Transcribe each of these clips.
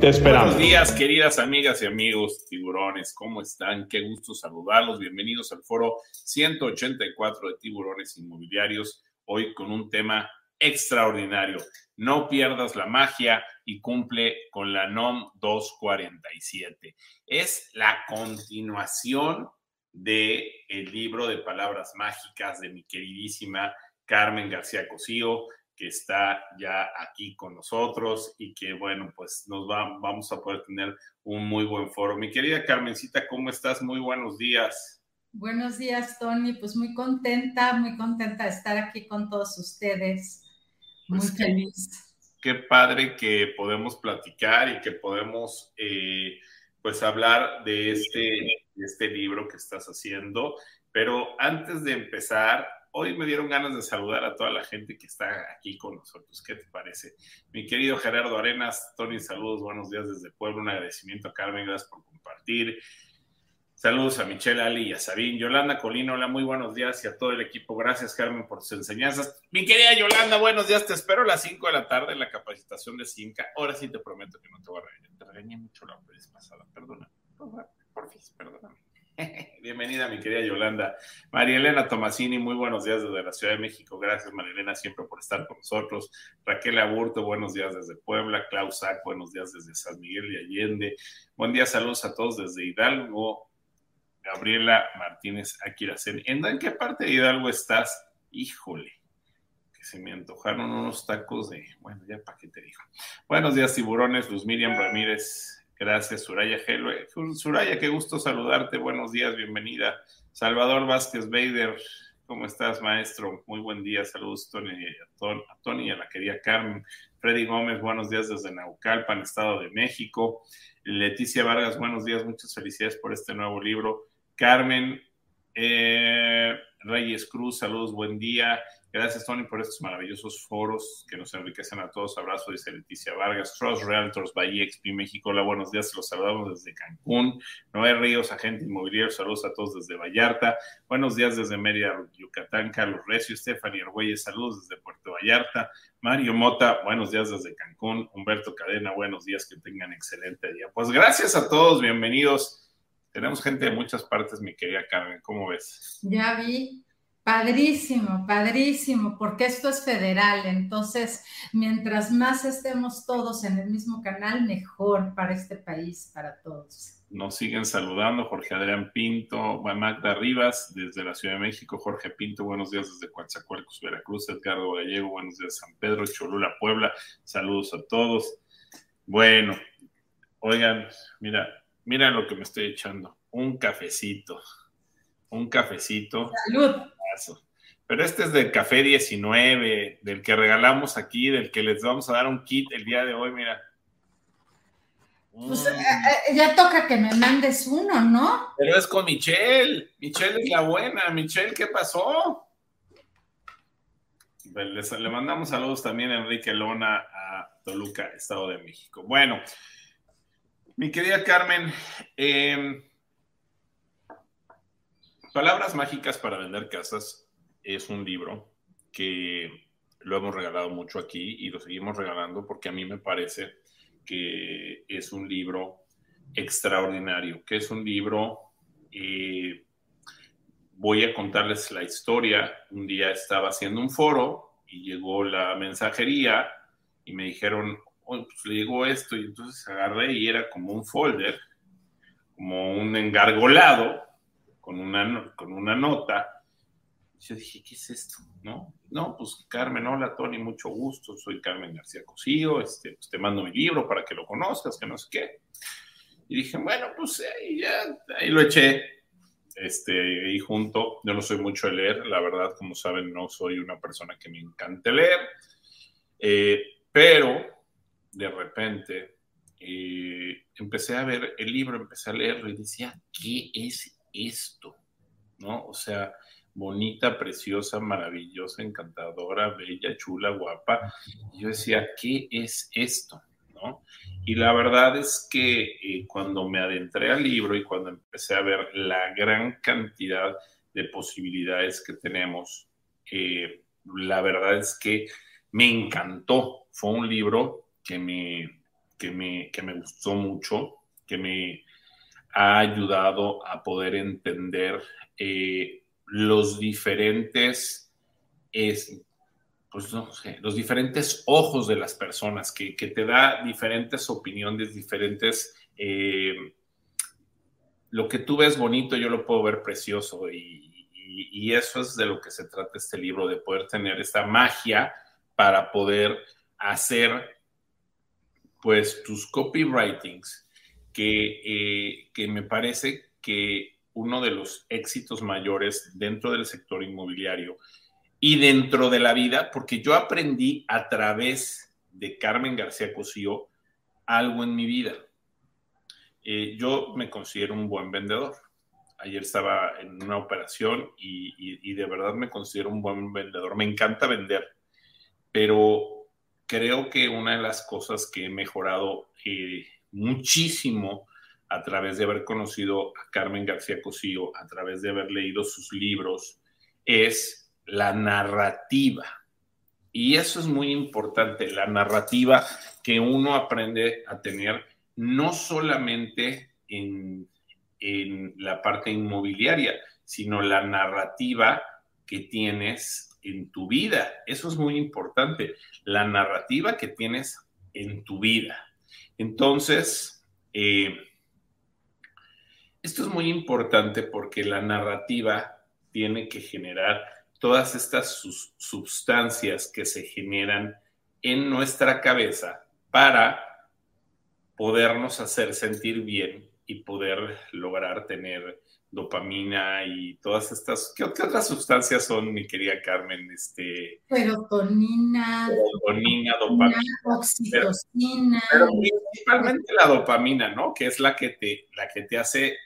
Te esperamos. Buenos días, queridas amigas y amigos tiburones. ¿Cómo están? Qué gusto saludarlos. Bienvenidos al foro 184 de tiburones inmobiliarios. Hoy con un tema extraordinario. No pierdas la magia y cumple con la NOM 247. Es la continuación de el libro de palabras mágicas de mi queridísima Carmen García Cosío, que está ya aquí con nosotros y que, bueno, pues nos va, vamos a poder tener un muy buen foro. Mi querida Carmencita, ¿cómo estás? Muy buenos días. Buenos días, Tony. Pues muy contenta, muy contenta de estar aquí con todos ustedes. Muy pues feliz. Qué, padre que podemos platicar y que podemos, eh, pues, hablar de este este libro que estás haciendo. Pero antes de empezar, hoy me dieron ganas de saludar a toda la gente que está aquí con nosotros. ¿Qué te parece? Mi querido Gerardo Arenas, Tony, saludos, buenos días desde Puebla, un agradecimiento a Carmen, gracias por compartir. Saludos a Michelle, Ali y a Sabine. Yolanda Colino, hola, muy buenos días y a todo el equipo. Gracias, Carmen, por sus enseñanzas. Mi querida Yolanda, buenos días. Te espero a las 5 de la tarde en la capacitación de Cinca. Ahora sí te prometo que no te voy a regañar. Te regañé mucho la vez pasada, perdona. Bienvenida, mi querida Yolanda. María Elena Tomasini, muy buenos días desde la Ciudad de México. Gracias, María Elena, siempre por estar con nosotros. Raquel Aburto, buenos días desde Puebla. Klaus Sack, buenos días desde San Miguel de Allende. Buen día, saludos a todos desde Hidalgo. Gabriela Martínez Aquiracén. ¿En qué parte de Hidalgo estás? Híjole, que se me antojaron unos tacos de. Bueno, ya para qué te digo. Buenos días, tiburones. Luz Miriam Ramírez Gracias, Suraya Helwe. Suraya, qué gusto saludarte. Buenos días, bienvenida. Salvador Vázquez Bader, ¿cómo estás, maestro? Muy buen día. Saludos Tony, a, Tony y a la querida Carmen. Freddy Gómez, buenos días desde Naucalpan, Estado de México. Leticia Vargas, buenos días. Muchas felicidades por este nuevo libro. Carmen eh, Reyes Cruz, saludos, buen día. Gracias, Tony, por estos maravillosos foros que nos enriquecen a todos. Abrazo, dice Leticia Vargas. Cross Realtors, Bahía XP México. Hola, buenos días. Los saludamos desde Cancún. Noé Ríos, agente inmobiliario. Saludos a todos desde Vallarta. Buenos días desde Mérida, Yucatán. Carlos Recio, Stephanie Argüelles. Saludos desde Puerto Vallarta. Mario Mota, buenos días desde Cancún. Humberto Cadena, buenos días. Que tengan excelente día. Pues gracias a todos. Bienvenidos. Tenemos gente de muchas partes, mi querida Carmen. ¿Cómo ves? Ya vi. Padrísimo, padrísimo, porque esto es federal, entonces mientras más estemos todos en el mismo canal, mejor para este país, para todos. Nos siguen saludando Jorge Adrián Pinto, Magda Rivas desde la Ciudad de México, Jorge Pinto, buenos días desde Coatzacoalcos, Veracruz, Edgardo Gallego, buenos días San Pedro, Cholula, Puebla, saludos a todos. Bueno, oigan, mira, mira lo que me estoy echando, un cafecito, un cafecito. Salud. Pero este es del café 19, del que regalamos aquí, del que les vamos a dar un kit el día de hoy, mira. Pues eh, eh, ya toca que me mandes uno, ¿no? Pero es con Michelle. Michelle es la buena. Michelle, ¿qué pasó? Pues le mandamos saludos también a Enrique Lona a Toluca, Estado de México. Bueno, mi querida Carmen, eh, Palabras mágicas para vender casas es un libro que lo hemos regalado mucho aquí y lo seguimos regalando porque a mí me parece que es un libro extraordinario, que es un libro, eh, voy a contarles la historia, un día estaba haciendo un foro y llegó la mensajería y me dijeron, pues le llegó esto y entonces agarré y era como un folder, como un engargolado con una, con una nota. Yo dije, ¿qué es esto? ¿No? No, pues Carmen, hola Tony, mucho gusto, soy Carmen García Cosío, este, pues, te mando mi libro para que lo conozcas, que no sé qué. Y dije, bueno, pues ahí ya, ahí lo eché, este, ahí junto. Yo no soy mucho de leer, la verdad, como saben, no soy una persona que me encante leer, eh, pero de repente eh, empecé a ver el libro, empecé a leerlo y decía, ¿qué es esto? ¿No? O sea, bonita, preciosa, maravillosa, encantadora, bella, chula, guapa. Yo decía, ¿qué es esto? ¿No? Y la verdad es que eh, cuando me adentré al libro y cuando empecé a ver la gran cantidad de posibilidades que tenemos, eh, la verdad es que me encantó. Fue un libro que me, que me, que me gustó mucho, que me ha ayudado a poder entender eh, los diferentes, es, pues no sé, los diferentes ojos de las personas, que, te da diferentes opiniones, diferentes... Eh, lo que tú ves bonito, yo lo puedo ver precioso y, y, eso es de lo que se trata este libro, de poder tener esta magia para poder hacer pues tus copywritings, que, eh, que me parece que uno de los éxitos mayores dentro del sector inmobiliario y dentro de la vida, porque yo aprendí a través de Carmen García Cosío algo en mi vida. Eh, yo me considero un buen vendedor. Ayer estaba en una operación y, de verdad me considero un buen vendedor. Me encanta vender, pero creo que una de las cosas que he mejorado eh, muchísimo a través de haber conocido a Carmen García Cosío, a través de haber leído sus libros, es la narrativa. Y eso es muy importante, la narrativa que uno aprende a tener no solamente en, en la parte inmobiliaria, sino la narrativa que tienes en tu vida. Eso es muy importante, la narrativa que tienes en tu vida. Entonces, eh, esto es muy importante porque la narrativa tiene que generar todas estas sustancias que se generan en nuestra cabeza para podernos hacer sentir bien y poder lograr tener dopamina y todas estas. ¿Qué, otras sustancias son, mi querida Carmen? Este, serotonina, serotonina, dopamina, oxitocina. Pero, principalmente la dopamina, ¿no? Que es la que te, la que te hace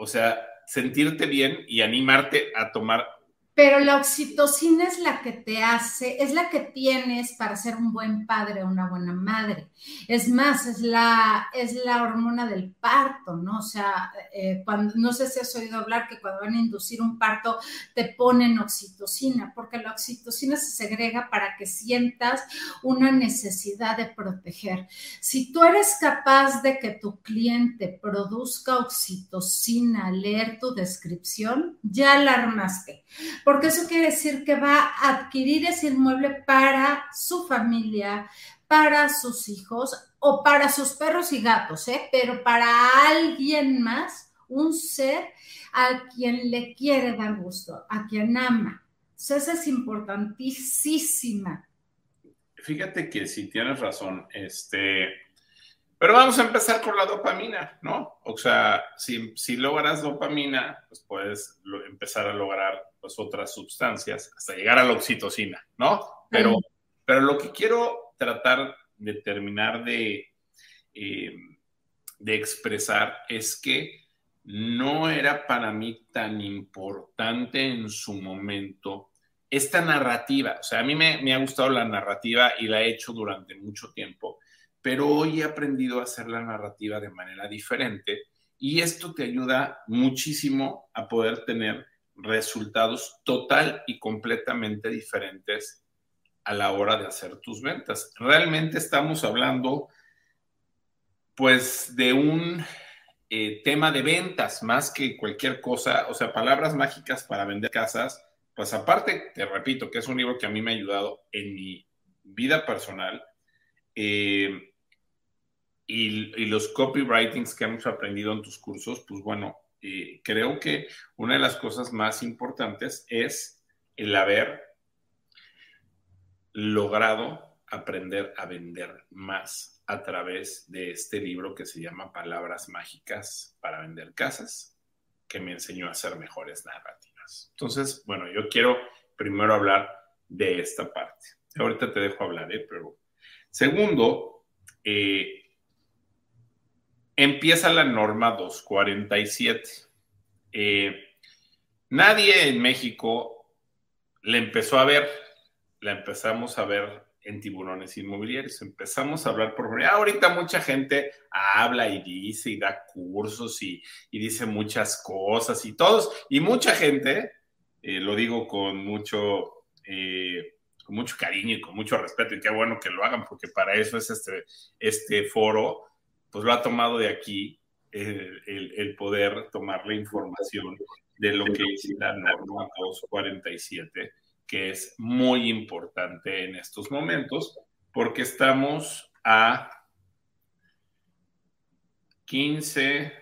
o sea, sentirte bien y animarte a tomar pero la oxitocina es la que te hace, es la que tienes para ser un buen padre o una buena madre. Es más, es la, es la hormona del parto, ¿no? O sea, eh, cuando, no sé si has oído hablar que cuando van a inducir un parto te ponen oxitocina, porque la oxitocina se segrega para que sientas una necesidad de proteger. Si tú eres capaz de que tu cliente produzca oxitocina leer tu descripción, ya la armaste porque eso quiere decir que va a adquirir ese inmueble para su familia, para sus hijos o para sus perros y gatos, ¿eh? pero para alguien más, un ser a quien le quiere dar gusto, a quien ama. Eso es importantísima. Fíjate que si tienes razón, este, pero vamos a empezar por la dopamina, ¿no? O sea, si, si logras dopamina, pues puedes empezar a lograr pues, otras sustancias hasta llegar a la oxitocina, ¿no? Pero, pero lo que quiero tratar de terminar de, eh, de expresar es que no era para mí tan importante en su momento esta narrativa. O sea, a mí me, me ha gustado la narrativa y la he hecho durante mucho tiempo, pero hoy he aprendido a hacer la narrativa de manera diferente y esto te ayuda muchísimo a poder tener resultados total y completamente diferentes a la hora de hacer tus ventas. Realmente estamos hablando pues de un eh, tema de ventas más que cualquier cosa, o sea, palabras mágicas para vender casas, pues aparte, te repito, que es un libro que a mí me ha ayudado en mi vida personal eh, y, y los copywritings que hemos aprendido en tus cursos, pues bueno, creo que una de las cosas más importantes es el haber logrado aprender a vender más a través de este libro que se llama Palabras Mágicas para vender casas, que me enseñó a hacer mejores narrativas. Entonces, bueno, yo quiero primero hablar de esta parte. Ahorita te dejo hablar, ¿eh? pero segundo, eh, empieza la norma 247. Eh, nadie en México le empezó a ver, la empezamos a ver en tiburones inmobiliarios. Empezamos a hablar por ahorita mucha gente habla y dice y da cursos y, dice muchas cosas y todos, y mucha gente, eh, lo digo con mucho, eh, con mucho cariño y con mucho respeto, y qué bueno que lo hagan, porque para eso es este, este foro, pues lo ha tomado de aquí el, poder tomar la información de lo que es la norma 247 que es muy importante en estos momentos porque estamos a 15,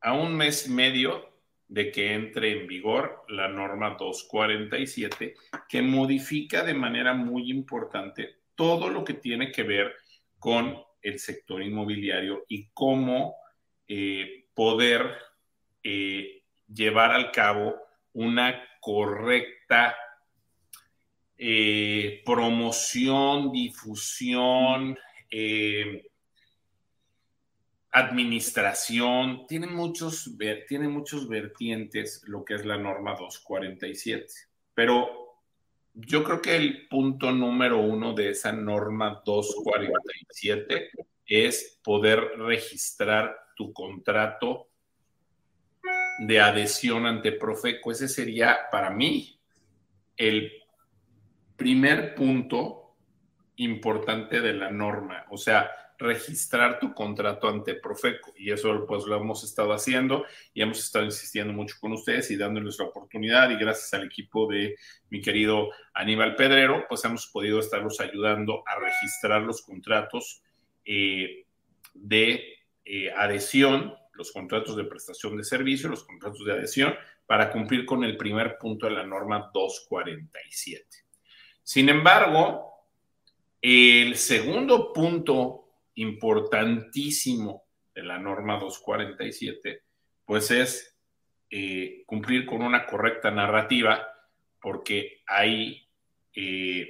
a un mes y medio de que entre en vigor la norma 247, que modifica de manera muy importante todo lo que tiene que ver con el sector inmobiliario y cómo eh, poder eh, llevar al cabo una correcta eh, promoción, difusión, administración, tiene muchos, tiene muchos vertientes lo que es la norma 247. Pero yo creo que el punto número uno de esa norma 247 es poder registrar tu contrato de adhesión ante Profeco. Ese sería para mí el primer punto importante de la norma, o sea, registrar tu contrato ante Profeco. Y eso pues lo hemos estado haciendo y hemos estado insistiendo mucho con ustedes y dándoles la oportunidad y gracias al equipo de mi querido Aníbal Pedrero, pues hemos podido estarlos ayudando a registrar los contratos eh, de eh, adhesión, los contratos de prestación de servicio, los contratos de adhesión, para cumplir con el primer punto de la norma 247. Sin embargo, el segundo punto importantísimo de la norma 247, pues es eh, cumplir con una correcta narrativa, porque ahí, eh,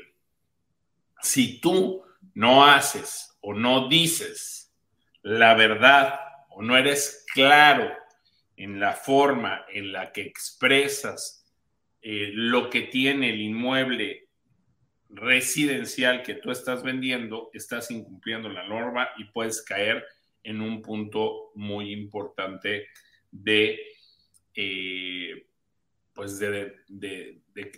si tú no haces o no dices la verdad o no eres claro en la forma en la que expresas eh, lo que tiene el inmueble residencial que tú estás vendiendo, estás incumpliendo la norma y puedes caer en un punto muy importante de, eh, pues de,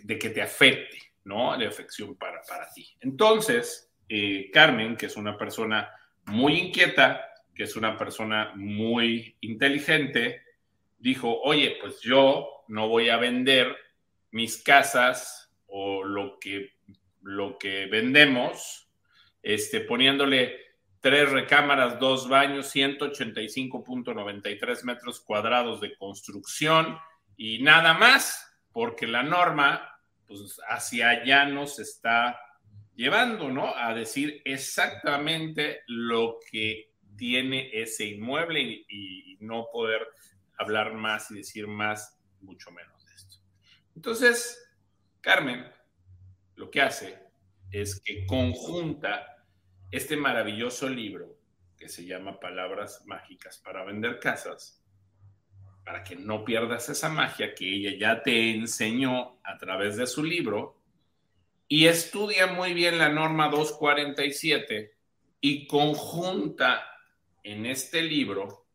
que te afecte, ¿no? De afección para, para ti. Entonces, eh, Carmen, que es una persona muy inquieta, que es una persona muy inteligente, dijo, oye, pues yo no voy a vender mis casas o lo que lo que vendemos, este, poniéndole tres recámaras, dos baños, 185.93 metros cuadrados de construcción y nada más, porque la norma, pues hacia allá nos está llevando, ¿no? A decir exactamente lo que tiene ese inmueble y, y no poder hablar más y decir más, mucho menos de esto. Entonces, Carmen, lo que hace es que conjunta este maravilloso libro que se llama Palabras Mágicas para Vender Casas, para que no pierdas esa magia que ella ya te enseñó a través de su libro, y estudia muy bien la norma 247 y conjunta en este libro,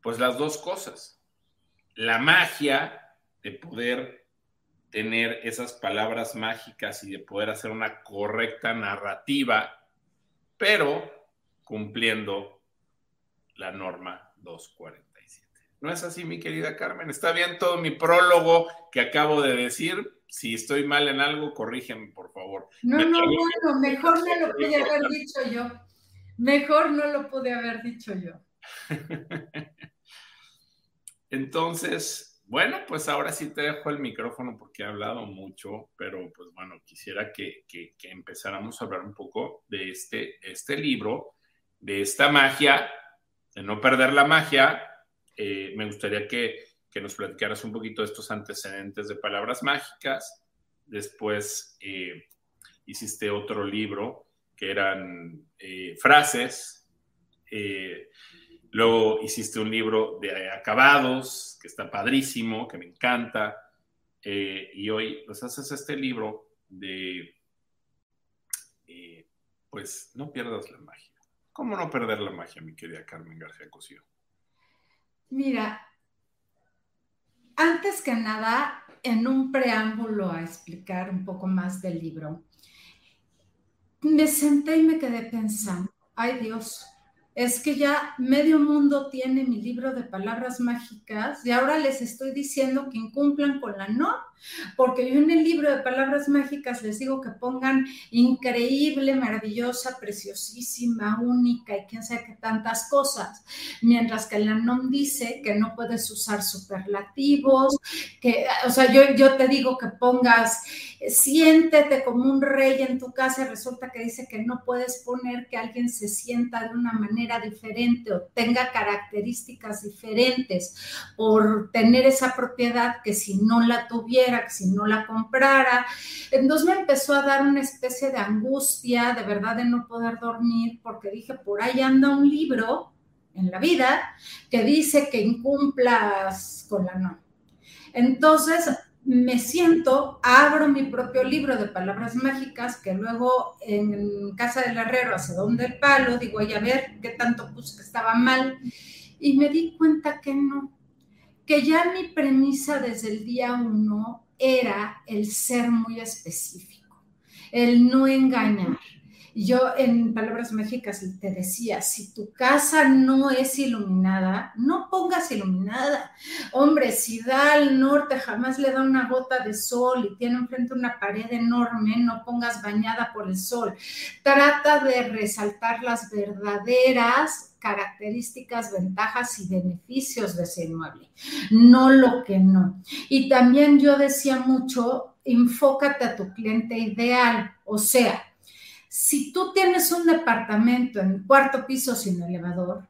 pues las dos cosas, la magia de poder tener esas palabras mágicas y de poder hacer una correcta narrativa, pero cumpliendo la norma 247. ¿No es así, mi querida Carmen? ¿Está bien todo mi prólogo que acabo de decir? Si estoy mal en algo, corrígeme, por favor. No, no, bueno, mejor no lo pude haber dicho yo. Mejor no lo pude haber dicho yo. Entonces, bueno, pues ahora sí te dejo el micrófono porque he hablado mucho, pero pues bueno, quisiera que, empezáramos a hablar un poco de este, este libro, de esta magia, de no perder la magia. Eh, me gustaría que, nos platicaras un poquito de estos antecedentes de palabras mágicas. Después eh, hiciste otro libro que eran eh, frases Luego hiciste un libro de acabados, que está padrísimo, que me encanta. Eh, y hoy pues haces este libro de, eh, pues no pierdas la magia. ¿Cómo no perder la magia, mi querida Carmen García Cosío? Mira, antes que nada, en un preámbulo a explicar un poco más del libro, me senté y me quedé pensando, ay Dios, es que ya medio mundo tiene mi libro de palabras mágicas y ahora les estoy diciendo que incumplan con la no, porque yo en el libro de palabras mágicas les digo que pongan increíble, maravillosa, preciosísima, única y quién sabe qué tantas cosas, mientras que la NOM dice que no puedes usar superlativos, que, o sea, yo, yo te digo que pongas, siéntete como un rey en tu casa y resulta que dice que no puedes poner que alguien se sienta de una manera diferente o tenga características diferentes por tener esa propiedad que si no la tuviera, que si no la comprara. Entonces me empezó a dar una especie de angustia, de verdad, de no poder dormir, porque dije, por ahí anda un libro en la vida que dice que incumplas con la no. Entonces me siento, abro mi propio libro de palabras mágicas, que luego en casa del herrero, hace donde el palo, digo, a ver qué tanto puse que estaba mal, y me di cuenta que no, que ya mi premisa desde el día uno era el ser muy específico, el no engañar. Yo en palabras mágicas te decía, si tu casa no es iluminada, no pongas iluminada. Hombre, si da al norte, jamás le da una gota de sol y tiene enfrente una pared enorme, no pongas bañada por el sol. Trata de resaltar las verdaderas características, ventajas y beneficios de ese inmueble, no lo que no. Y también yo decía mucho, enfócate a tu cliente ideal, o sea, si tú tienes un departamento en cuarto piso sin elevador,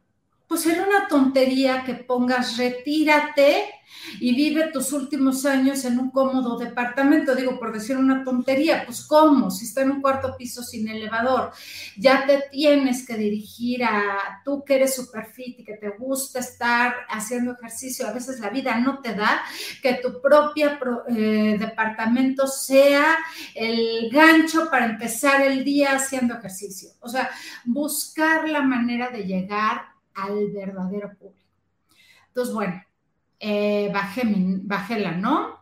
pues era una tontería que pongas retírate y vive tus últimos años en un cómodo departamento. Digo, por decir una tontería, pues ¿cómo? Si está en un cuarto piso sin elevador, ya te tienes que dirigir a tú que eres super y que te gusta estar haciendo ejercicio. A veces la vida no te da que tu propio eh, departamento sea el gancho para empezar el día haciendo ejercicio. O sea, buscar la manera de llegar al verdadero público. Entonces, bueno, eh, bajé, bajé la NOM,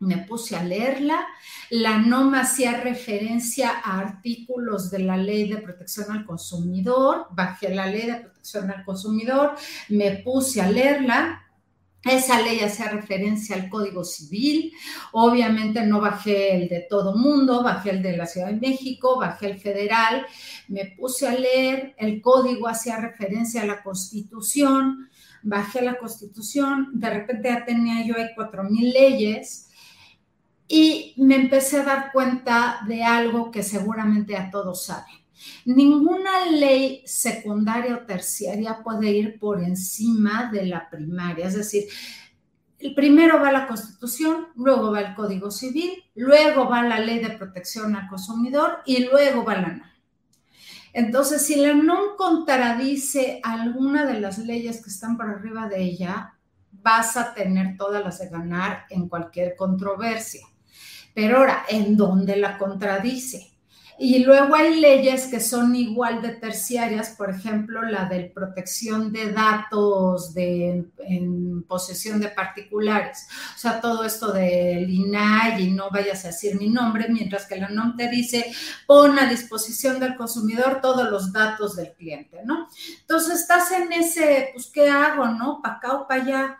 me puse a leerla. La NOM hacía referencia a artículos de la Ley de Protección al Consumidor, bajé la Ley de Protección al Consumidor, me puse a leerla. Esa ley hacía referencia al Código Civil. Obviamente no bajé el de todo mundo, bajé el de la Ciudad de México, bajé el federal. Me puse a leer, el código hacía referencia a la Constitución, bajé la Constitución, de repente ya tenía yo ahí cuatro mil leyes y me empecé a dar cuenta de algo que seguramente a todos saben Ninguna ley secundaria o terciaria puede ir por encima de la primaria, es decir, el primero va la Constitución, luego va el Código Civil, luego va la Ley de Protección al Consumidor y luego va la NOM. Entonces, si la NOM contradice alguna de las leyes que están por arriba de ella, vas a tener todas las de ganar en cualquier controversia. Pero ahora, ¿en dónde la contradice? Y luego hay leyes que son igual de terciarias, por ejemplo, la de protección de datos de, en posesión de particulares. O sea, todo esto del INAI y no vayas a decir mi nombre, mientras que la NOM te dice pon a disposición del consumidor todos los datos del cliente, ¿no? Entonces estás en ese, pues, ¿qué hago, no? Para acá o para allá.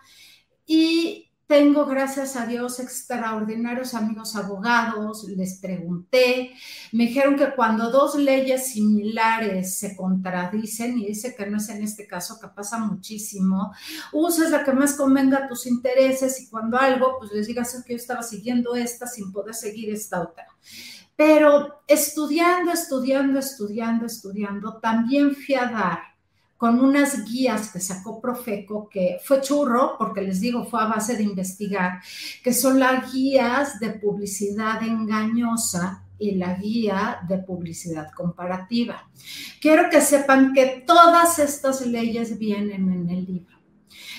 Y tengo, gracias a Dios, extraordinarios amigos abogados, les pregunté, me dijeron que cuando dos leyes similares se contradicen, y dice que no es en este caso, que pasa muchísimo, uses la que más convenga a tus intereses y cuando algo, pues les digas que yo estaba siguiendo esta sin poder seguir esta otra. Pero estudiando, estudiando, estudiando, estudiando, también fui a dar con unas guías que sacó Profeco, que fue churro, porque les digo, fue a base de investigar, que son las guías de publicidad engañosa y la guía de publicidad comparativa. Quiero que sepan que todas estas leyes vienen en el libro.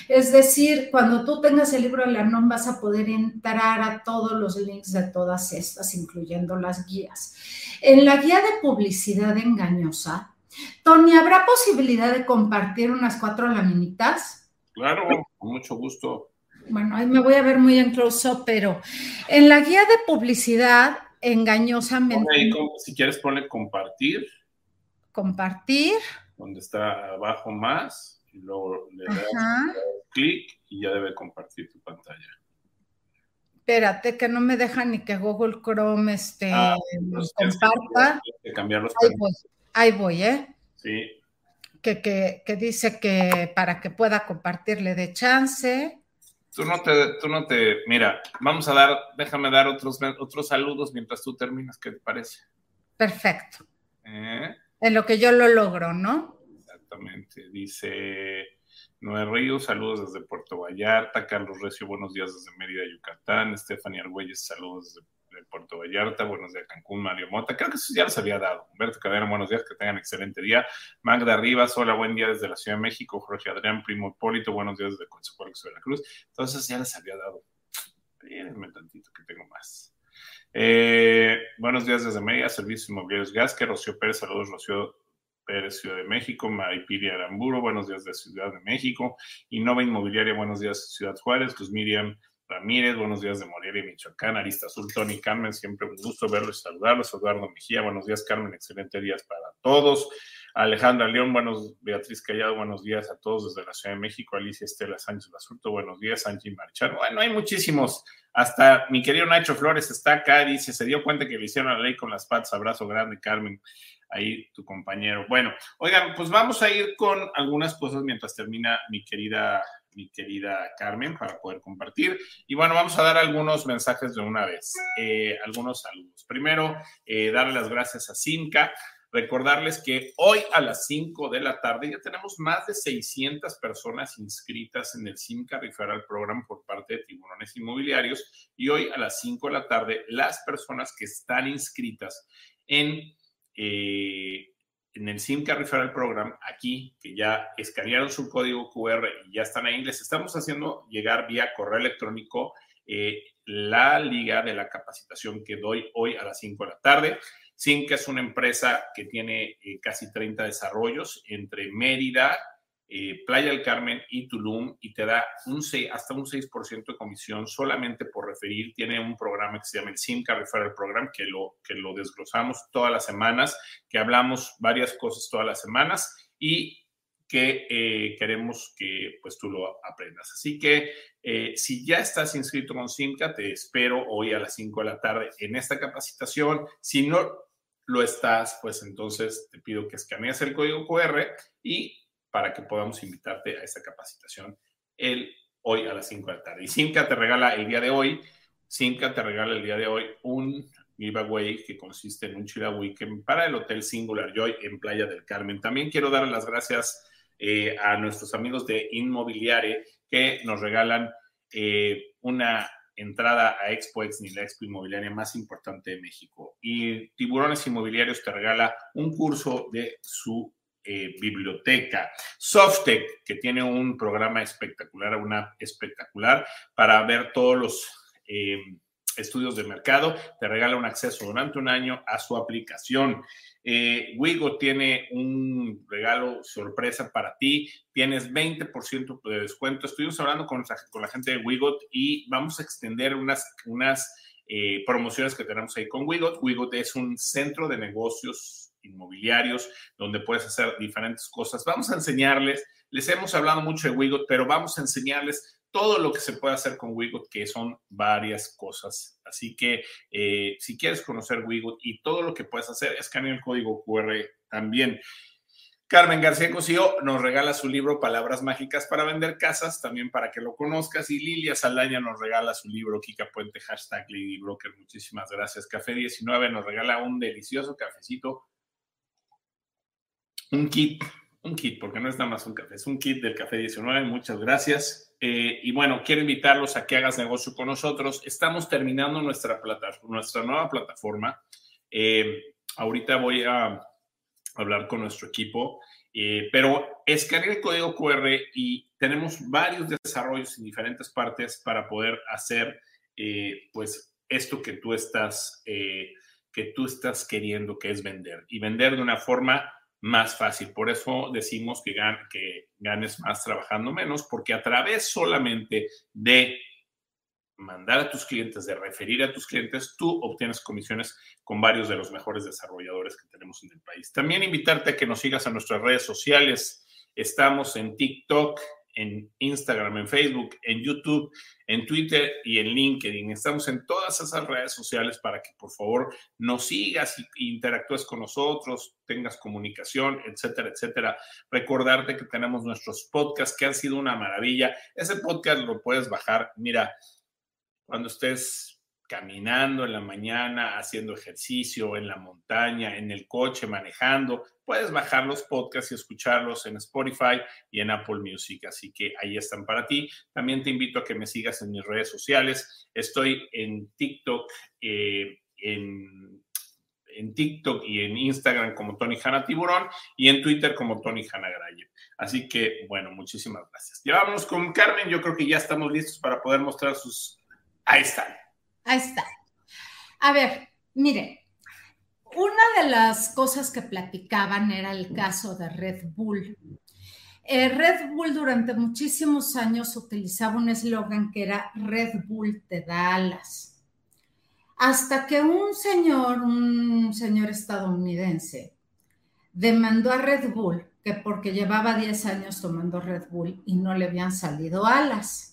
Es decir, cuando tú tengas el libro de la NOM vas a poder entrar a todos los links de todas estas, incluyendo las guías. En la guía de publicidad engañosa, Tony, ¿habrá posibilidad de compartir unas cuatro laminitas? Claro, con mucho gusto. Bueno, ahí me voy a ver muy en close-up, pero en la guía de publicidad engañosamente. si quieres ponle compartir. Compartir. Donde está abajo más, y luego le das clic y ya debe compartir tu pantalla. Espérate, que no me deja ni que Google Chrome este, ah, pues comparta. ahí, voy, ahí voy, ¿eh? Sí. Que, que, que, dice que para que pueda compartirle de chance. Tú no te, tú no te, mira, vamos a dar, déjame dar otros, otros saludos mientras tú terminas, ¿qué te parece? Perfecto. ¿Eh? En lo que yo lo logro, ¿no? Exactamente. Dice Noé Ríos, saludos desde Puerto Vallarta. Carlos Recio, buenos días desde Mérida, Yucatán. Stephanie Argüelles, saludos desde Puerto Vallarta, buenos días Cancún, Mario Mota, creo que eso ya los había dado. Humberto Cadena, buenos días, que tengan excelente día. Magda Rivas, hola, buen día desde la Ciudad de México. Jorge Adrián, Primo Hipólito, buenos días desde Coatzacoalcos de la Cruz. Entonces ya les había dado. Espérenme tantito que tengo más. Eh, buenos días desde Mérida, Servicios Inmobiliarios Gasque, Rocío Pérez, saludos Rocío Pérez, Ciudad de México, Maripiria Aramburo, buenos días de Ciudad de México, Innova Inmobiliaria, buenos días Ciudad Juárez, Luz Miriam Ramírez, buenos días de Morelia, Michoacán, Arista Azul, Tony Carmen, siempre un gusto verlos y saludarlos. Eduardo Mejía, buenos días, Carmen, excelente días para todos. Alejandra León, buenos, Beatriz Callado, buenos días a todos desde la Ciudad de México. Alicia Estela Sánchez Basurto, buenos días. Sánchez Marchar, bueno, hay muchísimos. Hasta mi querido Nacho Flores está acá, dice, se dio cuenta que le hicieron la ley con las patas. Abrazo grande, Carmen, ahí tu compañero. Bueno, oigan, pues vamos a ir con algunas cosas mientras termina mi querida mi querida Carmen, para poder compartir. Y bueno, vamos a dar algunos mensajes de una vez, eh, algunos saludos. Primero, eh, darle las gracias a Simca. Recordarles que hoy a las 5 de la tarde ya tenemos más de 600 personas inscritas en el Simca Referral Program por parte de Tiburones Inmobiliarios. Y hoy a las 5 de la tarde, las personas que están inscritas en eh, en el SIMCA Referral Program, aquí, que ya escanearon su código QR y ya están ahí, les estamos haciendo llegar vía correo electrónico eh, la liga de la capacitación que doy hoy a las 5 de la tarde. SIMCA es una empresa que tiene eh, casi 30 desarrollos entre Mérida, eh, Playa del Carmen y Tulum y te da un 6, hasta un 6% de comisión solamente por referir. Tiene un programa que se llama el SIMCA Referral Program que lo, que lo desglosamos todas las semanas, que hablamos varias cosas todas las semanas y que eh, queremos que pues tú lo aprendas. Así que eh, si ya estás inscrito con SIMCA, te espero hoy a las 5 de la tarde en esta capacitación. Si no lo estás, pues entonces te pido que escanees el código QR y para que podamos invitarte a esta capacitación el, hoy a las 5 de la tarde. Y Simca te regala el día de hoy, Simca te regala el día de hoy un giveaway que consiste en un Chila Weekend para el Hotel Singular Joy en Playa del Carmen. También quiero dar las gracias eh, a nuestros amigos de Inmobiliare que nos regalan eh, una entrada a Expo ni la expo inmobiliaria más importante de México. Y Tiburones Inmobiliarios te regala un curso de su eh, biblioteca. Softec, que tiene un programa espectacular, una espectacular para ver todos los eh, estudios de mercado, te regala un acceso durante un año a su aplicación. Eh, tiene un regalo sorpresa para ti, tienes 20% de descuento. Estuvimos hablando con, con la gente de Wigot y vamos a extender unas, unas promociones que tenemos ahí con Wigot. Wigot es un centro de negocios inmobiliarios, donde puedes hacer diferentes cosas. Vamos a enseñarles, les hemos hablado mucho de Wigot, pero vamos a enseñarles todo lo que se puede hacer con Wigot, que son varias cosas. Así que eh, si quieres conocer Wigot y todo lo que puedes hacer, escanea el código QR también. Carmen García Cosío nos regala su libro Palabras Mágicas para Vender Casas, también para que lo conozcas. Y Lilia Saldaña nos regala su libro Kika Puente, hashtag Lady Broker. Muchísimas gracias. Café 19 nos regala un delicioso cafecito un kit, un kit, porque no es nada más un café, es un kit del Café 19. Muchas gracias. Eh, y bueno, quiero invitarlos a que hagas negocio con nosotros. Estamos terminando nuestra, plata, nuestra nueva plataforma. Eh, ahorita voy a hablar con nuestro equipo, eh, pero escanea el código QR y tenemos varios desarrollos en diferentes partes para poder hacer, pues, esto que tú estás, que tú estás queriendo, que es vender y vender de una forma más fácil. Por eso decimos que, ganes más trabajando menos, porque a través solamente de mandar a tus clientes, de referir a tus clientes, tú obtienes comisiones con varios de los mejores desarrolladores que tenemos en el país. También invitarte a que nos sigas a nuestras redes sociales. Estamos en TikTok, en Instagram, en Facebook, en YouTube, en Twitter y en LinkedIn. Estamos en todas esas redes sociales para que por favor nos sigas y interactúes con nosotros, tengas comunicación, etcétera, etcétera. Recordarte que tenemos nuestros podcasts que han sido una maravilla. Ese podcast lo puedes bajar, mira, cuando estés caminando en la mañana, haciendo ejercicio en la montaña, en el coche, manejando. Puedes bajar los podcasts y escucharlos en Spotify y en Apple Music, así que ahí están para ti. También te invito a que me sigas en mis redes sociales. Estoy en TikTok, eh, en, en, TikTok y en Instagram como Tony Hanna Tiburón y en Twitter como Tony Hanna Grayer. Así que, bueno, muchísimas gracias. Ya vámonos con Carmen. Yo creo que ya estamos listos para poder mostrar sus... Ahí están. Ahí está. A ver, mire, una de las cosas que platicaban era el caso de Red Bull. Eh, Red Bull durante muchísimos años utilizaba un eslogan que era Red Bull te da alas. Hasta que un señor, un señor estadounidense, demandó a Red Bull que porque llevaba 10 años tomando Red Bull y no le habían salido alas.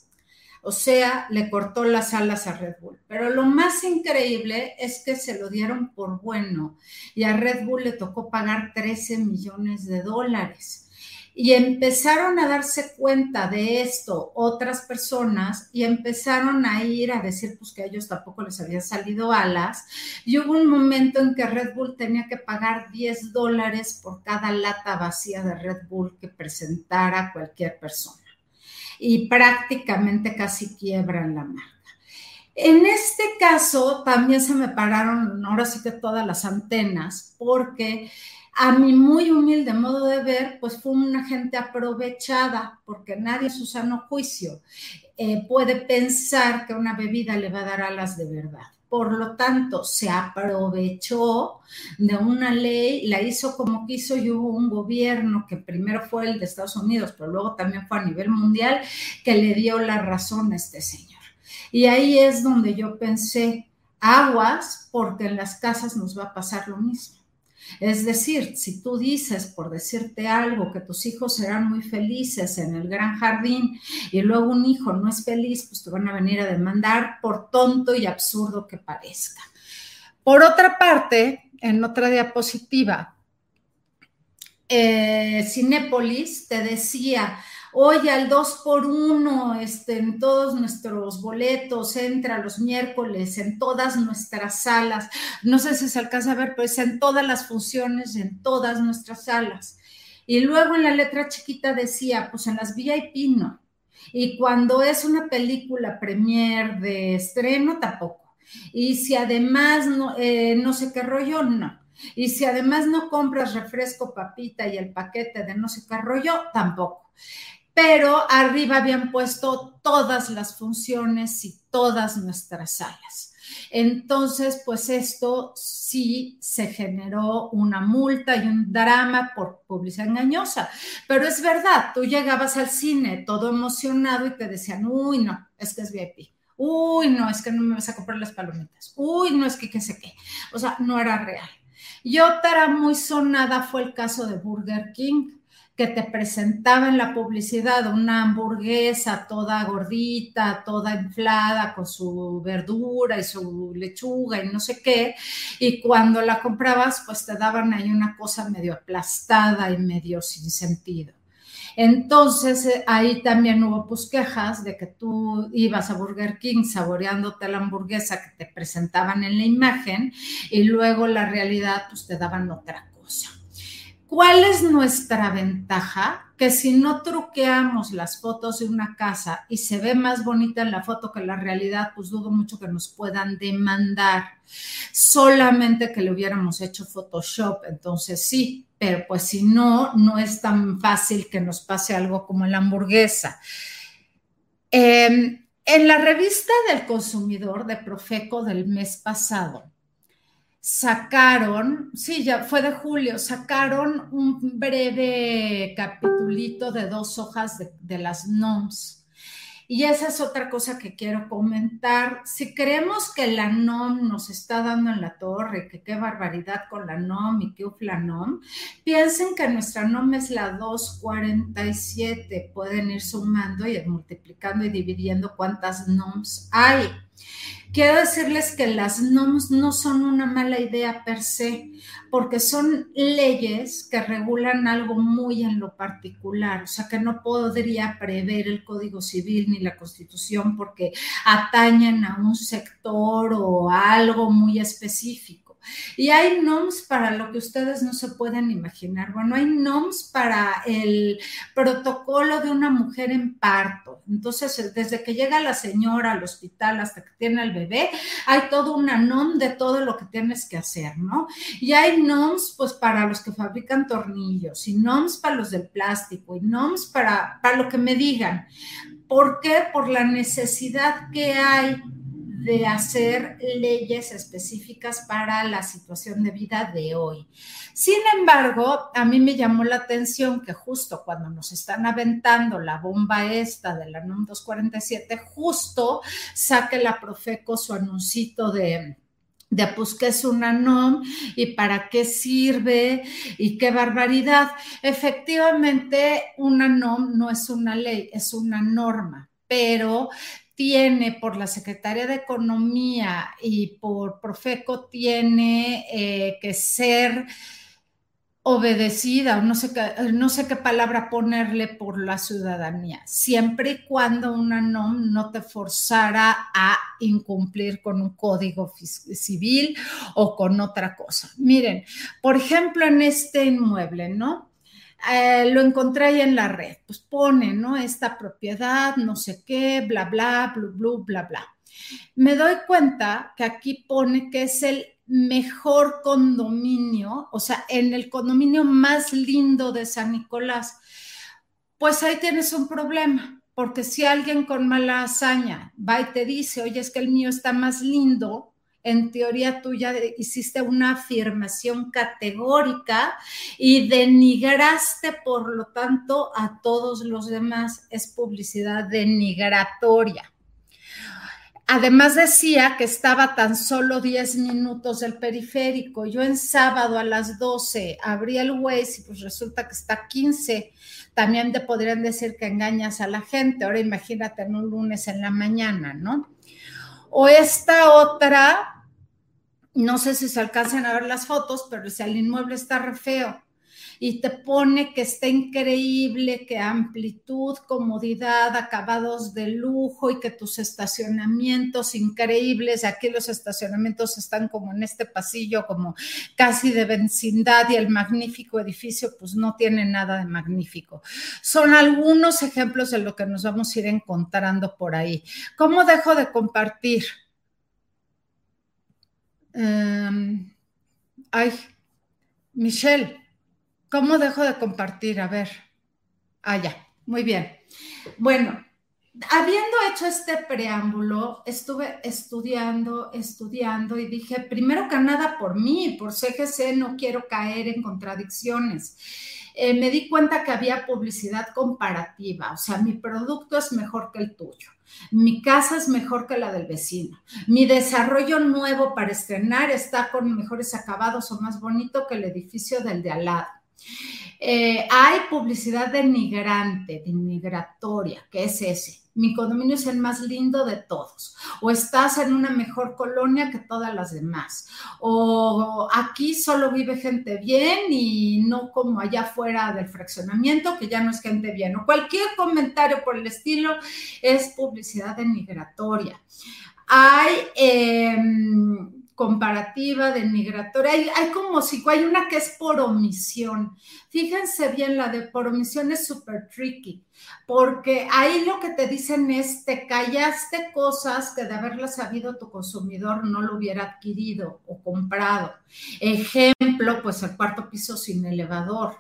O sea, le cortó las alas a Red Bull. Pero lo más increíble es que se lo dieron por bueno y a Red Bull le tocó pagar 13 millones de dólares. Y empezaron a darse cuenta de esto otras personas y empezaron a ir a decir pues que a ellos tampoco les habían salido alas. Y hubo un momento en que Red Bull tenía que pagar 10 dólares por cada lata vacía de Red Bull que presentara cualquier persona y prácticamente casi quiebran la marca. En este caso también se me pararon, ahora sí que todas las antenas, porque a mi muy humilde modo de ver, pues fue una gente aprovechada, porque nadie en su juicio eh, puede pensar que una bebida le va a dar alas de verdad. Por lo tanto, se aprovechó de una ley, la hizo como quiso y hubo un gobierno que primero fue el de Estados Unidos, pero luego también fue a nivel mundial, que le dio la razón a este señor. Y ahí es donde yo pensé, aguas, porque en las casas nos va a pasar lo mismo. Es decir, si tú dices, por decirte algo, que tus hijos serán muy felices en el gran jardín y luego un hijo no es feliz, pues te van a venir a demandar por tonto y absurdo que parezca. Por otra parte, en otra diapositiva, eh, Cinépolis te decía, oye, al 2 por 1 este, en todos nuestros boletos, entra los miércoles, en todas nuestras salas. No sé si se alcanza a ver, pues en todas las funciones, en todas nuestras salas. Y luego en la letra chiquita decía, pues en las VIP no. Y cuando es una película premier de estreno, tampoco. Y si además no, eh, no sé qué rollo, no. Y si además no compras refresco, papita y el paquete de no sé qué rollo, tampoco pero arriba habían puesto todas las funciones y todas nuestras salas. Entonces, pues esto sí se generó una multa y un drama por publicidad engañosa. Pero es verdad, tú llegabas al cine todo emocionado y te decían, uy, no, es que es VIP. Uy, no, es que no me vas a comprar las palomitas. Uy, no, es que qué sé qué. O sea, no era real. Y otra muy sonada fue el caso de Burger King que te presentaba en la publicidad una hamburguesa toda gordita, toda inflada, con su verdura y su lechuga y no sé qué, y cuando la comprabas, pues te daban ahí una cosa medio aplastada y medio sin sentido. Entonces eh, ahí también hubo pues quejas de que tú ibas a Burger King saboreándote la hamburguesa que te presentaban en la imagen y luego la realidad pues te daban otra cosa. ¿Cuál es nuestra ventaja? que si no truqueamos las fotos de una casa y se ve más bonita en la foto que en la realidad, pues dudo mucho que nos puedan demandar. Solamente que le hubiéramos hecho Photoshop, entonces sí, pero pues si no, no es tan fácil que nos pase algo como la hamburguesa. Em, en la revista del consumidor de Profeco del mes pasado, sacaron, sí, ya fue de julio, sacaron un breve capitulito de dos hojas de, las NOMS y esa es otra cosa que quiero comentar. Si creemos que la NOM nos está dando en la torre, que qué barbaridad con la NOM y qué uf la NOM, piensen que nuestra NOM es la 247. Pueden ir sumando y multiplicando y dividiendo cuántas NOMs hay. Quiero decirles que las NOMs no son una mala idea per se, porque son leyes que regulan algo muy en lo particular, o sea que no podría prever el Código Civil ni la Constitución porque atañen a un sector o a algo muy específico. Y hay NOMS para lo que ustedes no se pueden imaginar. Bueno, hay NOMS para el protocolo de una mujer en parto. Entonces, desde que llega la señora al hospital hasta que tiene al bebé, hay todo una NOM de todo lo que tienes que hacer, ¿no? Y hay NOMS, pues, para los que fabrican tornillos, y NOMS para los del plástico, y NOMS para, para lo que me digan. ¿Por qué? Por la necesidad que hay de hacer leyes específicas para la situación de vida de hoy. Sin embargo, a mí me llamó la atención que justo cuando nos están aventando la bomba esta de la NOM 247, justo saque la Profeco su anuncito de de pues qué es una NOM y para qué sirve y qué barbaridad. Efectivamente, una NOM no es una ley, es una norma, pero tiene por la Secretaría de Economía y por Profeco tiene eh, que ser obedecida, no sé, qué, no sé qué palabra ponerle por la ciudadanía, siempre y cuando una NOM no te forzara a incumplir con un código civil o con otra cosa. Miren, por ejemplo, en este inmueble, ¿no? Eh, lo encontré ahí en la red, pues pone, ¿no? Esta propiedad, no sé qué, bla, bla, bla, bla, bla, bla. Me doy cuenta que aquí pone que es el mejor condominio, o sea, en el condominio más lindo de San Nicolás. Pues ahí tienes un problema, porque si alguien con mala hazaña va y te dice, oye, es que el mío está más lindo, en teoría tú ya hiciste una afirmación categórica y denigraste, por lo tanto, a todos los demás. Es publicidad denigratoria. Además decía que estaba tan solo 10 minutos del periférico. Yo en sábado a las 12 abrí el Waze y pues resulta que está 15. También te podrían decir que engañas a la gente. Ahora imagínate en un lunes en la mañana, ¿no? O esta otra no sé si se alcanzan a ver las fotos, pero si el inmueble está re feo y te pone que está increíble, que amplitud, comodidad, acabados de lujo y que tus estacionamientos increíbles, aquí los estacionamientos están como en este pasillo, como casi de vecindad y el magnífico edificio pues no tiene nada de magnífico. Son algunos ejemplos de lo que nos vamos a ir encontrando por ahí. ¿Cómo dejo de compartir? Em, ay, Michelle, ¿cómo dejo de compartir? A ver. Ah, ya, muy bien. Bueno, habiendo hecho este preámbulo, estuve estudiando, estudiando y dije, primero que nada por mí, por CGC, no quiero caer en contradicciones. Eh, me di cuenta que había publicidad comparativa, o sea, mi producto es mejor que el tuyo. Mi casa es mejor que la del vecino. Mi desarrollo nuevo para estrenar está con mejores acabados o más bonito que el edificio del de al lado. Eh, hay publicidad denigrante, denigratoria, que es ese. Mi condominio es el más lindo de todos. O estás en una mejor colonia que todas las demás. O aquí solo vive gente bien y no como allá fuera del fraccionamiento, que ya no es gente bien. O cualquier comentario por el estilo es publicidad denigratoria. Hay... Em, comparativa, denigratoria. Hay, hay como si hay una que es por omisión. Fíjense bien, la de por omisión es súper tricky, porque ahí lo que te dicen es, te callaste cosas que de haberlas sabido tu consumidor no lo hubiera adquirido o comprado. Ejemplo, pues el cuarto piso sin elevador.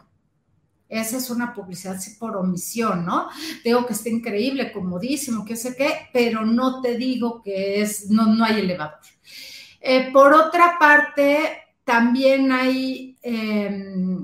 Esa es una publicidad por omisión, ¿no? Digo que está increíble, comodísimo, que sé qué, pero no te digo que es, no, no hay elevador. Eh, por otra parte, también hay, eh,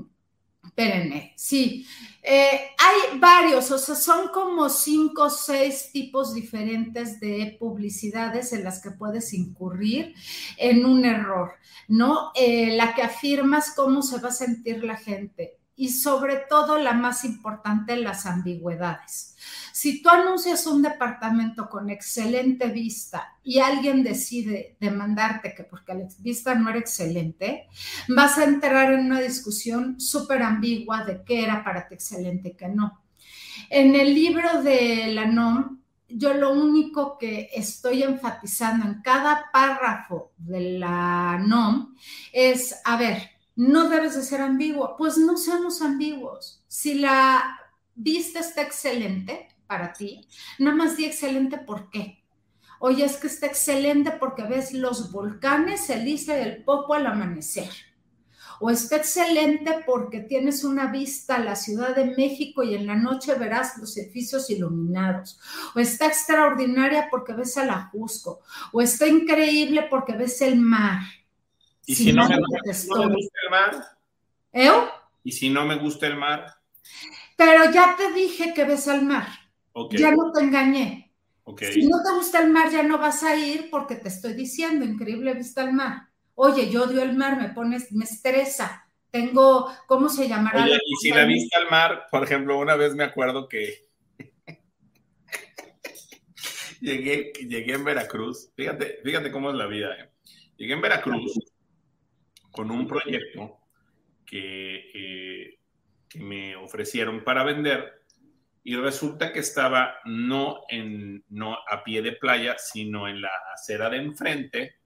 espérenme, sí, eh, hay varios, o sea, son como cinco o seis tipos diferentes de publicidades en las que puedes incurrir en un error, ¿no? Eh, la que afirmas cómo se va a sentir la gente y sobre todo la más importante, las ambigüedades. Si tú anuncias un departamento con excelente vista y alguien decide demandarte que porque la vista no era excelente, vas a entrar en una discusión súper ambigua de qué era para ti excelente y qué no. En el libro de la NOM, yo lo único que estoy enfatizando en cada párrafo de la NOM es, a ver, no debes de ser ambiguo. Pues no seamos ambiguos. Si la vista está excelente, para ti, nada más di excelente por qué. Oye, es que está excelente porque ves los volcanes, el isla del Popo al amanecer. O está excelente porque tienes una vista a la Ciudad de México y en la noche verás los edificios iluminados. O está extraordinaria porque ves al Ajusco. O está increíble porque ves el mar. ¿Y si, no, me, gusta el mar? ¿Eh? ¿Y si no me gusta el mar? Pero ya te dije que ves al mar. Ya no te engañé. Si no te gusta el mar, ya no vas a ir porque te estoy diciendo, increíble vista al mar. Oye, yo odio el mar, me pones, me estresa. Tengo, ¿cómo se llamará? Oye, y si la vista al mar, por ejemplo, una vez me acuerdo que llegué, llegué en Veracruz. Fíjate, fíjate cómo es la vida. ¿eh? Llegué en Veracruz con un proyecto que, eh, que me ofrecieron para vender y resulta que estaba no, en, no a pie de playa, sino en la acera de enfrente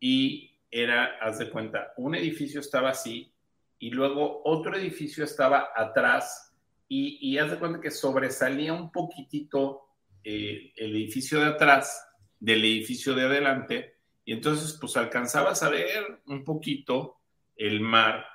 y era, haz de cuenta, un edificio estaba así y luego otro edificio estaba atrás y, y haz de cuenta que sobresalía un poquitito eh, el edificio de atrás del edificio de adelante y entonces pues alcanzabas a ver un poquito el mar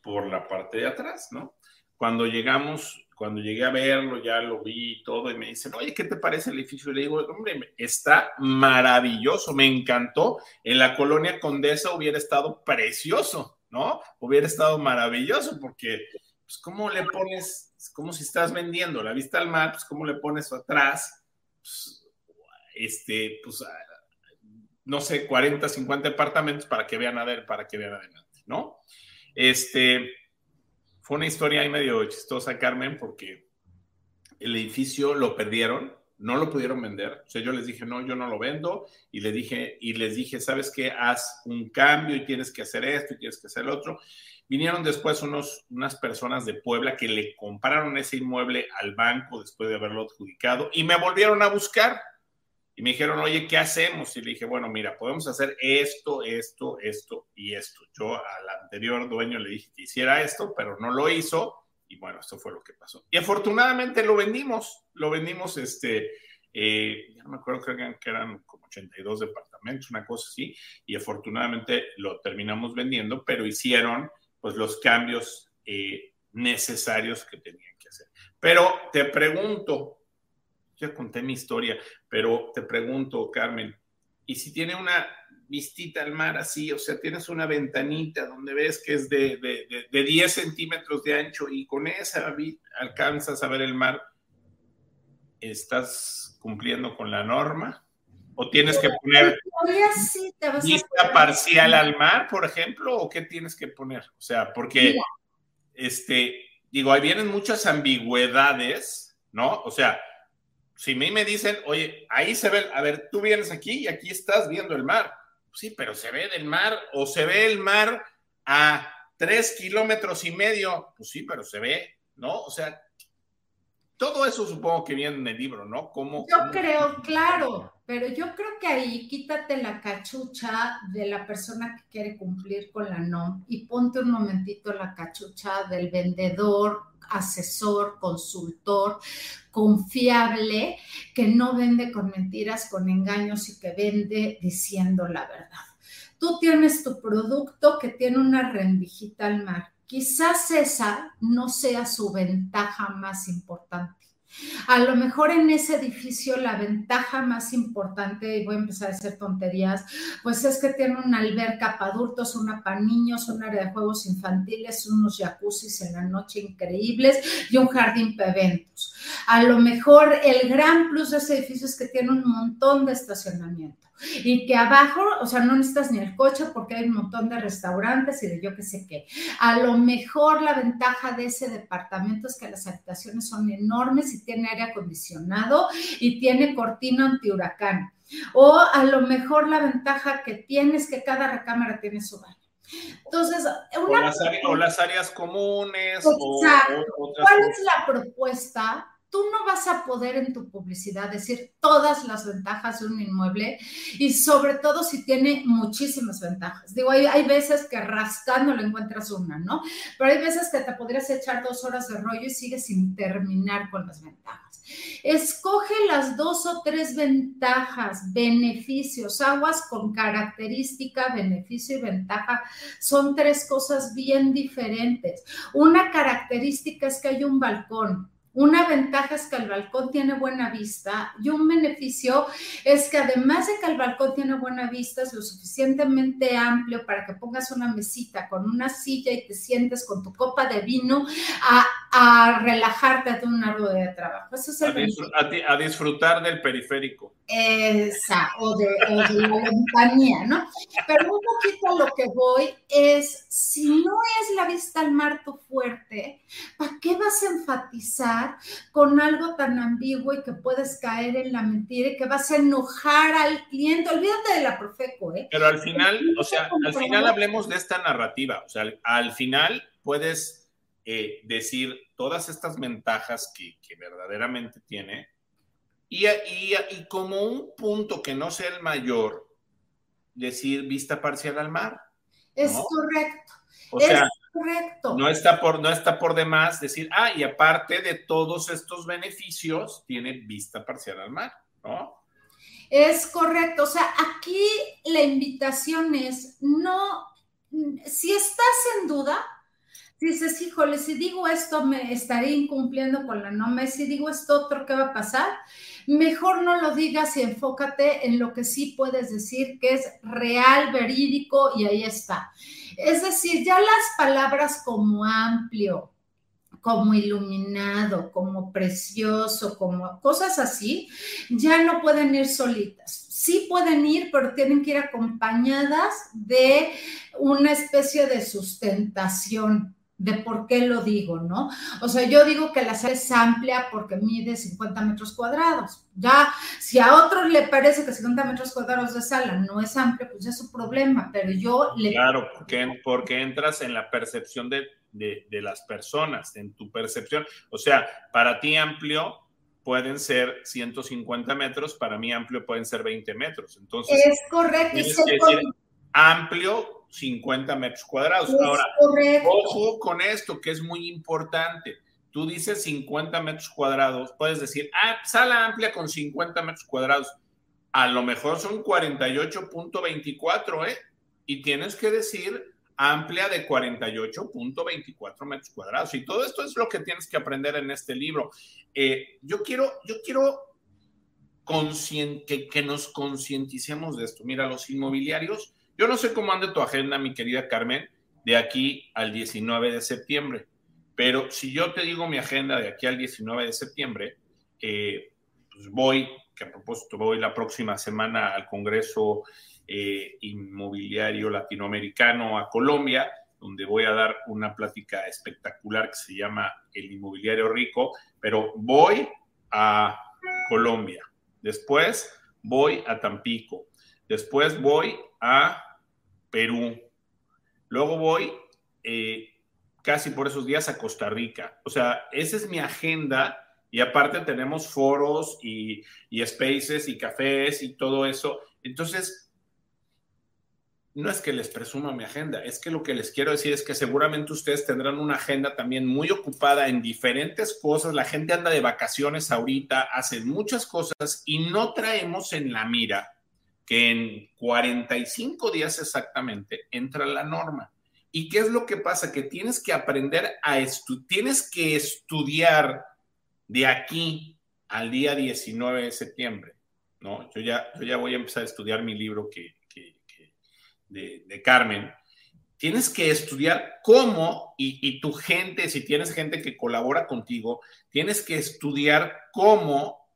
por la parte de atrás, ¿no? Cuando llegamos cuando llegué a verlo, ya lo vi y todo, y me dicen, oye, ¿qué te parece el edificio? Y le digo, hombre, está maravilloso, me encantó. En la colonia Condesa hubiera estado precioso, ¿no? Hubiera estado maravilloso, porque, pues, ¿cómo le pones, como si estás vendiendo la vista al mar, pues, ¿cómo le pones atrás? Pues, este, pues, no sé, 40, 50 departamentos para que vean a ver, para que vean adelante, ¿no? Este, fue una historia ahí medio chistosa, Carmen, porque el edificio lo perdieron, no lo pudieron vender. O sea, yo les dije, no, yo no lo vendo. Y les dije, y les dije, ¿sabes qué? Haz un cambio y tienes que hacer esto y tienes que hacer lo otro. Vinieron después unos, unas personas de Puebla que le compraron ese inmueble al banco después de haberlo adjudicado y me volvieron a buscar y me dijeron, oye, ¿qué hacemos? Y le dije, bueno, mira, podemos hacer esto, esto, esto y esto. Yo al anterior dueño le dije que hiciera esto, pero no lo hizo. Y bueno, esto fue lo que pasó. Y afortunadamente lo vendimos, lo vendimos, este, eh, ya no me acuerdo, creo que eran como 82 departamentos, una cosa así, y afortunadamente lo terminamos vendiendo, pero hicieron pues los cambios eh, necesarios que tenían que hacer. Pero te pregunto, ya conté mi historia, pero te pregunto, Carmen, ¿y si tiene una vistita al mar así, o sea, tienes una ventanita donde ves que es de, de, 10 centímetros de ancho y con esa alcanzas a ver el mar, ¿estás cumpliendo con la norma? ¿O tienes que poner vista parcial al mar, por ejemplo? ¿O qué tienes que poner? O sea, porque, este, digo, ahí vienen muchas ambigüedades, ¿no? O sea, si a mí me dicen, oye, ahí se ve, a ver, tú vienes aquí y aquí estás viendo el mar. Sí, pero se ve del mar o se ve el mar a tres kilómetros y medio. Pues sí, pero se ve, ¿no? O sea, todo eso supongo que viene en el libro, ¿no? Yo creo, claro, pero yo creo que ahí quítate la cachucha de la persona que quiere cumplir con la NOM y ponte un momentito la cachucha del vendedor, asesor, consultor, confiable, que no vende con mentiras, con engaños y que vende diciendo la verdad. Tú tienes tu producto que tiene una rendijita al mar. Quizás esa no sea su ventaja más importante a lo mejor en ese edificio la ventaja más importante, y voy a empezar a hacer tonterías, pues es que tiene una alberca para adultos, una para niños, un área de juegos infantiles, unos jacuzzis en la noche increíbles y un jardín para eventos. A lo mejor el gran plus de ese edificio es que tiene un montón de estacionamiento y que abajo, o sea, no necesitas ni el coche porque hay un montón de restaurantes y de yo qué sé qué. A lo mejor la ventaja de ese departamento es que las habitaciones son enormes y tiene aire acondicionado y tiene cortina antihuracán. O a lo mejor la ventaja que tiene es que cada recámara tiene su baño. Entonces, o, las áreas, comunes. ¿Cuál es la propuesta? Tú no vas a poder en tu publicidad decir todas las ventajas de un inmueble y sobre todo si tiene muchísimas ventajas. Digo, hay, veces que rascando le encuentras una, ¿no? Pero hay veces que te podrías echar dos horas de rollo y sigues sin terminar con las ventajas. Escoge las dos o tres ventajas, beneficios, aguas con característica, beneficio y ventaja. Son tres cosas bien diferentes. Una característica es que hay un balcón una ventaja es que el balcón tiene buena vista y un beneficio es que además de que el balcón tiene buena vista, es lo suficientemente amplio para que pongas una mesita con una silla y te sientes con tu copa de vino a, relajarte de una rueda de trabajo. Eso es a, disfrutar del periférico. Esa, o de, la compañía, ¿no? Pero un poquito lo que voy es, si no es la vista al mar tu fuerte, ¿para qué vas a enfatizar con algo tan ambiguo y que puedes caer en la mentira y que vas a enojar al cliente? Olvídate de la Profeco, ¿eh? Pero al final, o sea, al final hablemos de esta narrativa, o sea, al final puedes eh, decir todas estas ventajas que, que verdaderamente tiene y, y, como un punto que no sea el mayor, decir vista parcial al mar. Es correcto. es correcto. No está, por, no está por demás decir, ah, y aparte de todos estos beneficios, tiene vista parcial al mar, ¿no? Es correcto. O sea, aquí la invitación es, no, si estás en duda, dices, híjole, si digo esto me estaré incumpliendo con la norma, si digo esto otro, ¿qué va a pasar? Mejor no lo digas y enfócate en lo que sí puedes decir, que es real, verídico y ahí está. Es decir, ya las palabras como amplio, como iluminado, como precioso, como cosas así, ya no pueden ir solitas. Sí pueden ir, pero tienen que ir acompañadas de una especie de sustentación de por qué lo digo, ¿no? O sea, yo digo que la sala es amplia porque mide 50 metros cuadrados. Ya, si a otros le parece que 50 metros cuadrados de sala no es amplia, pues es su problema, pero yo le... Claro, porque, porque entras en la percepción de, de las personas, en tu percepción. O sea, para ti amplio pueden ser 150 metros, para mí amplio pueden ser 20 metros. Entonces, es correcto. Tienes que decir, amplio 50 metros cuadrados. Ahora, ojo con esto, que es muy importante. Tú dices 50 metros cuadrados, puedes decir, ah, sala amplia con 50 metros cuadrados. A lo mejor son 48.24, ¿eh? Y tienes que decir amplia de 48.24 metros cuadrados. Y todo esto es lo que tienes que aprender en este libro. Eh, yo quiero, yo quiero que, que nos concienticemos de esto. Mira, los inmobiliarios yo no sé cómo anda tu agenda, mi querida Carmen, de aquí al 19 de septiembre, pero si yo te digo mi agenda de aquí al 19 de septiembre, eh, pues voy, que a propósito voy la próxima semana al Congreso eh, Inmobiliario Latinoamericano a Colombia, donde voy a dar una plática espectacular que se llama El Inmobiliario Rico, pero voy a Colombia, después voy a Tampico, después voy a Perú. Luego voy eh, casi por esos días a Costa Rica. O sea, esa es mi agenda Y aparte tenemos foros y, y spaces y cafés y todo eso. Entonces, no es que les presuma mi agenda, es que lo que les quiero decir es que seguramente ustedes tendrán una agenda también muy ocupada en diferentes cosas. La gente anda de vacaciones ahorita, hacen muchas cosas y no traemos en la mira que en 45 días exactamente entra la norma. ¿Y qué es lo que pasa? Que tienes que aprender a estudiar, tienes que estudiar de aquí al día 19 de septiembre, ¿no? Yo ya, yo ya voy a empezar a estudiar mi libro que, de, Carmen. Tienes que estudiar cómo, y, y tu gente, si tienes gente que colabora contigo, tienes que estudiar cómo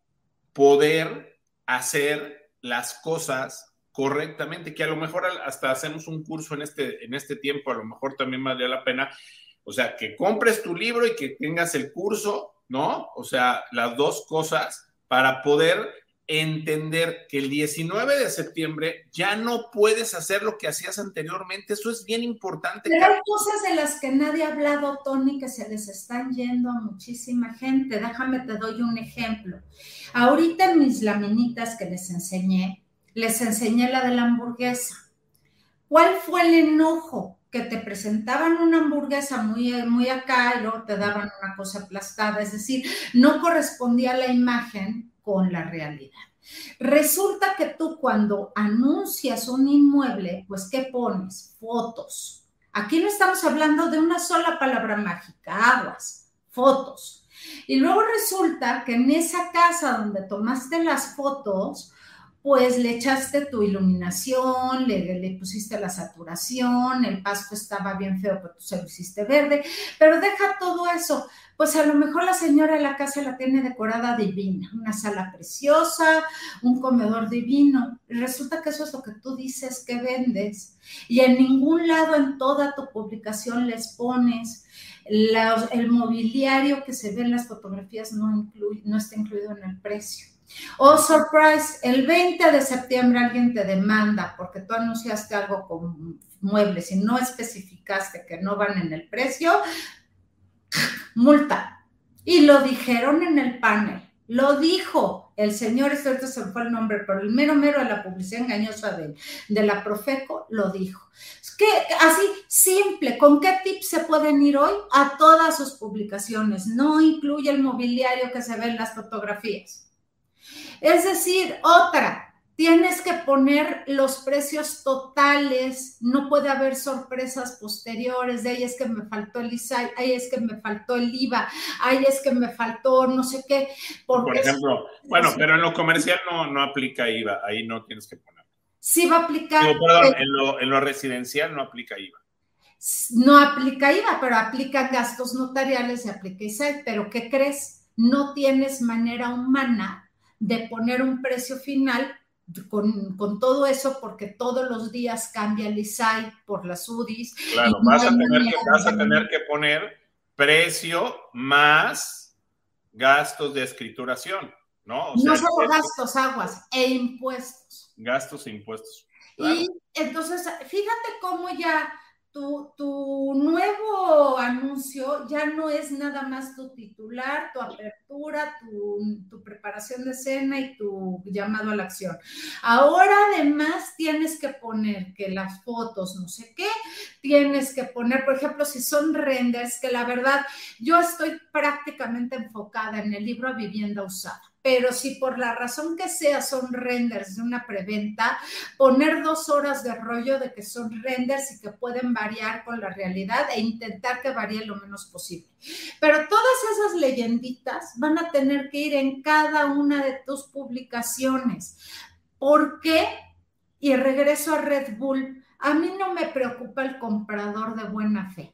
poder hacer las cosas correctamente, que a lo mejor hasta hacemos un curso en este, en este tiempo, a lo mejor también valdría la pena, o sea, que compres tu libro y que tengas el curso, ¿no? O sea, las dos cosas para poder entender que el 19 de septiembre ya no puedes hacer lo que hacías anteriormente. Eso es bien importante. Pero hay cosas de las que nadie ha hablado, Tony, que se les están yendo a muchísima gente. Déjame, te doy un ejemplo. Ahorita en mis laminitas que les enseñé, les enseñé la de la hamburguesa. ¿Cuál fue el enojo? Que te presentaban una hamburguesa muy, muy acá y luego te daban una cosa aplastada, es decir, no correspondía la imagen con la realidad. Resulta que tú cuando anuncias un inmueble, pues ¿qué pones? Fotos. Aquí no estamos hablando de una sola palabra mágica, aguas, fotos. Y luego resulta que en esa casa donde tomaste las fotos, pues le echaste tu iluminación, le, pusiste la saturación, el pasto estaba bien feo, pero tú se lo hiciste verde, pero deja todo eso. Pues a lo mejor la señora de la casa la tiene decorada divina, una sala preciosa, un comedor divino. resulta que eso es lo que tú dices que vendes. Y en ningún lado en toda tu publicación les pones el mobiliario que se ve en las fotografías no, no está incluido en el precio Oh, surprise, el 20 de septiembre alguien te demanda porque tú anunciaste algo con muebles y no especificaste que no van en el precio, multa. Y lo dijeron en el panel, lo dijo el señor, esto se fue el nombre, pero el mero mero de la publicidad engañosa de, de la Profeco lo dijo. Que así, simple, ¿con qué tips se pueden ir hoy? A todas sus publicaciones. No incluye el mobiliario que se ve en las fotografías es decir, otra, tienes que poner los precios totales, no puede haber sorpresas posteriores de ahí es que me faltó el ISAI, ahí es que me faltó el IVA, ahí es que me faltó no sé qué. Por ejemplo, bueno, pero en lo comercial no, no aplica IVA, ahí no tienes que poner. Sí va a aplicar. perdón, en, lo, en lo residencial no aplica IVA no aplica IVA, pero aplica gastos notariales y aplica ISAI. Pero ¿qué crees? No tienes manera humana de poner un precio final con, todo eso, porque todos los días cambia el ISAI por las UDIs. Claro, vas, a tener que, vas a tener que poner precio más gastos de escrituración, ¿no? no solo gastos, aguas, e impuestos. Gastos e impuestos. Y entonces, fíjate cómo ya tu, nuevo anuncio ya no es nada más tu titular, tu apertura, tu, preparación de escena y tu llamado a la acción. Ahora además tienes que poner que las fotos, no sé qué, tienes que poner, por ejemplo, si son renders, que la verdad yo estoy prácticamente enfocada en el libro a vivienda usada pero si por la razón que sea son renders de una preventa, poner dos horas de rollo de que son renders y que pueden variar con la realidad e intentar que varíe lo menos posible. Pero todas esas leyenditas van a tener que ir en cada una de tus publicaciones. ¿Por qué? Y regreso a Red Bull. A mí no me preocupa el comprador de buena fe.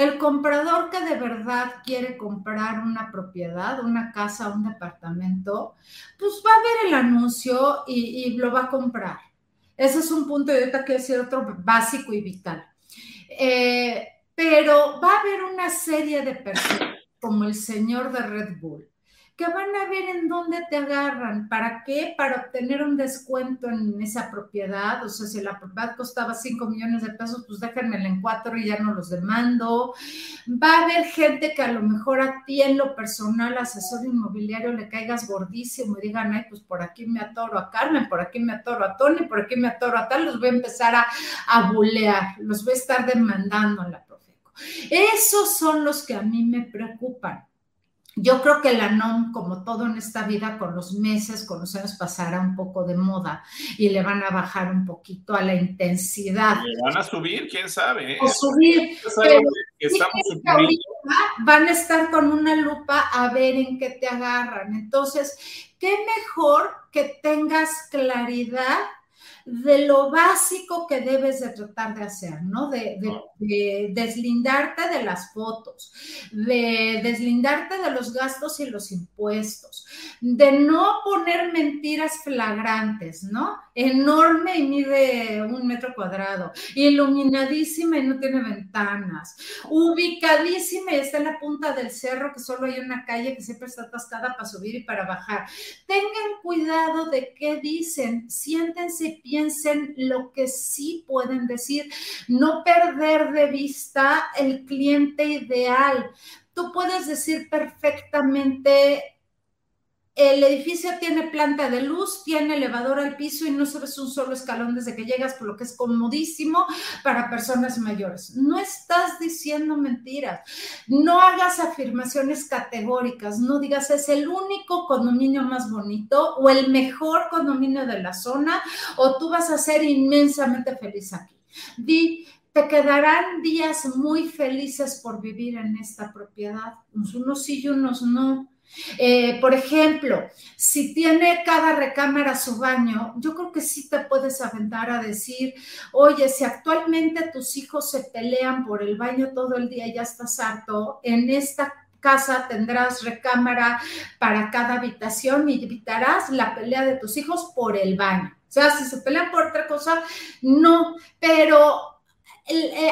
El comprador que de verdad quiere comprar una propiedad, una casa, un departamento, pues va a ver el anuncio y, lo va a comprar. Ese es un punto, y ahorita quiero decir otro básico y vital. Eh, pero va a haber una serie de personas, como el señor de Red Bull, que van a ver en dónde te agarran. ¿Para qué? Para obtener un descuento en esa propiedad. O sea, si la propiedad costaba 5 millones de pesos, pues déjenmela en cuatro y ya no los demando. Va a haber gente que a lo mejor a ti en lo personal, asesor inmobiliario, le caigas gordísimo y digan, ay, pues por aquí me atoro a Carmen, por aquí me atoro a Tony, por aquí me atoro a tal, los voy a empezar a, a bulear, los voy a estar demandando en la Profeco. Esos son los que a mí me preocupan. Yo creo que la NOM, como todo en esta vida, con los meses, con los años, pasará un poco de moda y le van a bajar un poquito a la intensidad. Le van a subir, quién sabe. ¿eh? O subir. van a estar con una lupa a ver en qué te agarran. Entonces, qué mejor que tengas claridad de lo básico que debes de tratar de hacer, ¿no? De, deslindarte de las fotos, de deslindarte de los gastos y los impuestos, de no poner mentiras flagrantes, ¿no? Enorme y mide un metro cuadrado, iluminadísima y no tiene ventanas, ubicadísima y está en la punta del cerro que solo hay una calle que siempre está atascada para subir y para bajar. Tengan cuidado de qué dicen, siéntense y piensen lo que sí pueden decir, no perder de vista el cliente ideal. Tú puedes decir perfectamente el edificio tiene planta de luz, tiene elevador al piso y no subes un solo escalón desde que llegas, por lo que es comodísimo para personas mayores. No estás diciendo mentiras. No hagas afirmaciones categóricas. No digas es el único condominio más bonito o el mejor condominio de la zona o tú vas a ser inmensamente feliz aquí. Di, te quedarán días muy felices por vivir en esta propiedad. Unos sí y unos no eh, por ejemplo, si tiene cada recámara su baño, yo creo que sí te puedes aventar a decir, oye, si actualmente tus hijos se pelean por el baño todo el día y ya estás harto, en esta casa tendrás recámara para cada habitación y evitarás la pelea de tus hijos por el baño. O sea, si se pelean por otra cosa, no, pero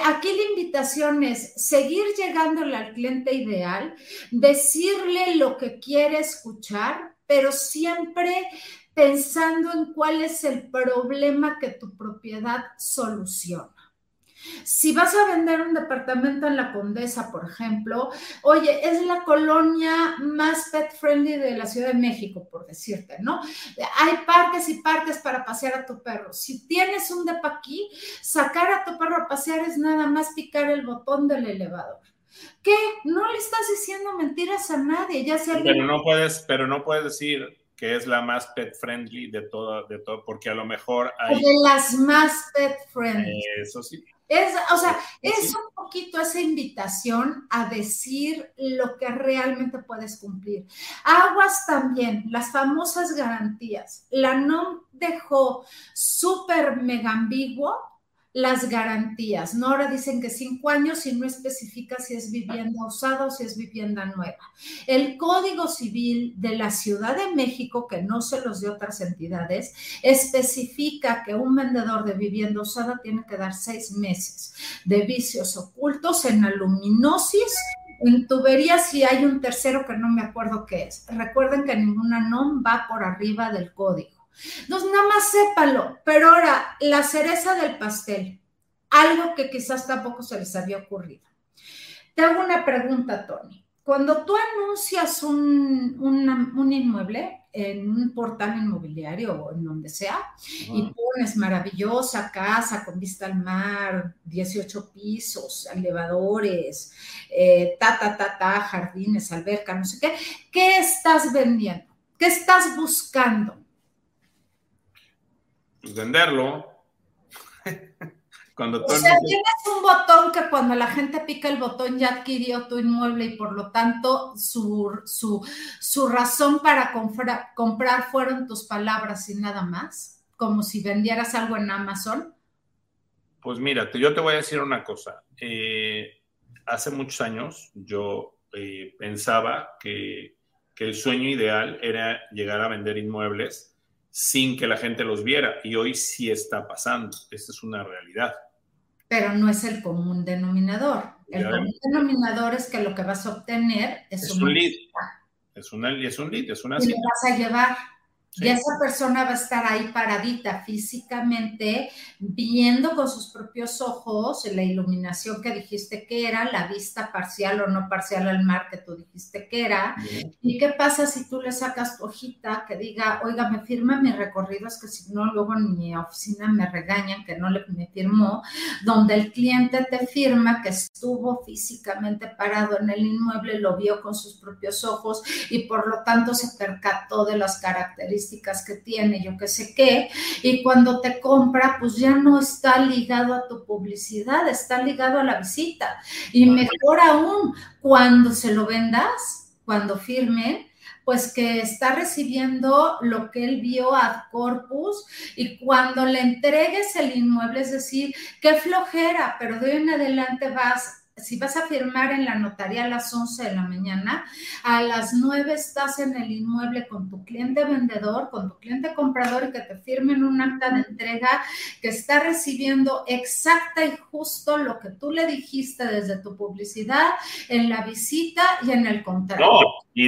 aquí la invitación es seguir llegándole al cliente ideal, decirle lo que quiere escuchar, pero siempre pensando en cuál es el problema que tu propiedad soluciona. Si vas a vender un departamento en la Condesa, por ejemplo, oye, es la colonia más pet friendly de la Ciudad de México, por decirte, ¿no? Hay parques y parques para pasear a tu perro. Si tienes un depa aquí, sacar a tu perro a pasear es nada más picar el botón del elevador. ¿Qué? No le estás diciendo mentiras a nadie, ya sea. Pero no puedes, pero no puedes decir que es la más pet friendly de todo, de todo, porque a lo mejor hay. De las más pet friendly. Eso sí. Es, o sea, es un poquito esa invitación a decir lo que realmente puedes cumplir. Aguas también, las famosas garantías. La NOM dejó súper mega ambiguo las garantías, ¿no? Ahora dicen que cinco años y no especifica si es vivienda usada o si es vivienda nueva. El Código Civil de la Ciudad de México, que no se los dio otras entidades, especifica que un vendedor de vivienda usada tiene que dar seis meses de vicios ocultos en aluminosis en tuberías y hay un tercero que no me acuerdo qué es. Recuerden que ninguna NOM va por arriba del código. Entonces, nada más sépalo. Pero ahora, la cereza del pastel, algo que quizás tampoco se les había ocurrido. Te hago una pregunta, Tony. Cuando tú anuncias un, un inmueble en un portal inmobiliario o en donde sea, y pones maravillosa casa con vista al mar, 18 pisos, elevadores, eh, ta, ta, ta, ta, jardines, alberca, no sé qué, ¿qué estás vendiendo? ¿Qué estás buscando? Pues venderlo. cuando o sea, tienes un botón que cuando la gente pica el botón ya adquirió tu inmueble y por lo tanto su, su, razón para comprar, comprar fueron tus palabras y nada más, como si vendieras algo en Amazon. Pues mira, yo te voy a decir una cosa. Eh, hace muchos años yo eh, pensaba que, que el sueño ideal era llegar a vender inmuebles sin que la gente los viera y hoy sí está pasando. Esta es una realidad. Pero no es el común denominador. El común denominador es que lo que vas a obtener es, un, lead. Es, una, es un lead, es una y cita. vas a llevar. Y esa persona va a estar ahí paradita físicamente, viendo con sus propios ojos la iluminación que dijiste que era, la vista parcial o no parcial al mar que tú dijiste que era. ¿Y qué pasa si tú le sacas tu hojita que diga, oiga, me firma mi recorrido? Es que si no, luego en mi oficina me regañan que no le me firmó, donde el cliente te firma que estuvo físicamente parado en el inmueble, lo vio con sus propios ojos y por lo tanto se percató de las características que tiene, yo que sé qué, y cuando te compra, pues ya no está ligado a tu publicidad, está ligado a la visita. Y mejor aún, cuando se lo vendas, cuando firme, pues que está recibiendo lo que él vio a corpus y cuando le entregues el inmueble, es decir, qué flojera, pero de hoy en adelante vas si vas a firmar en la notaría a las 11 de la mañana, a las 9 estás en el inmueble con tu cliente vendedor, con tu cliente comprador y que te firmen un acta de entrega que está recibiendo exacta y justo lo que tú le dijiste desde tu publicidad en la visita y en el contrato. No, y,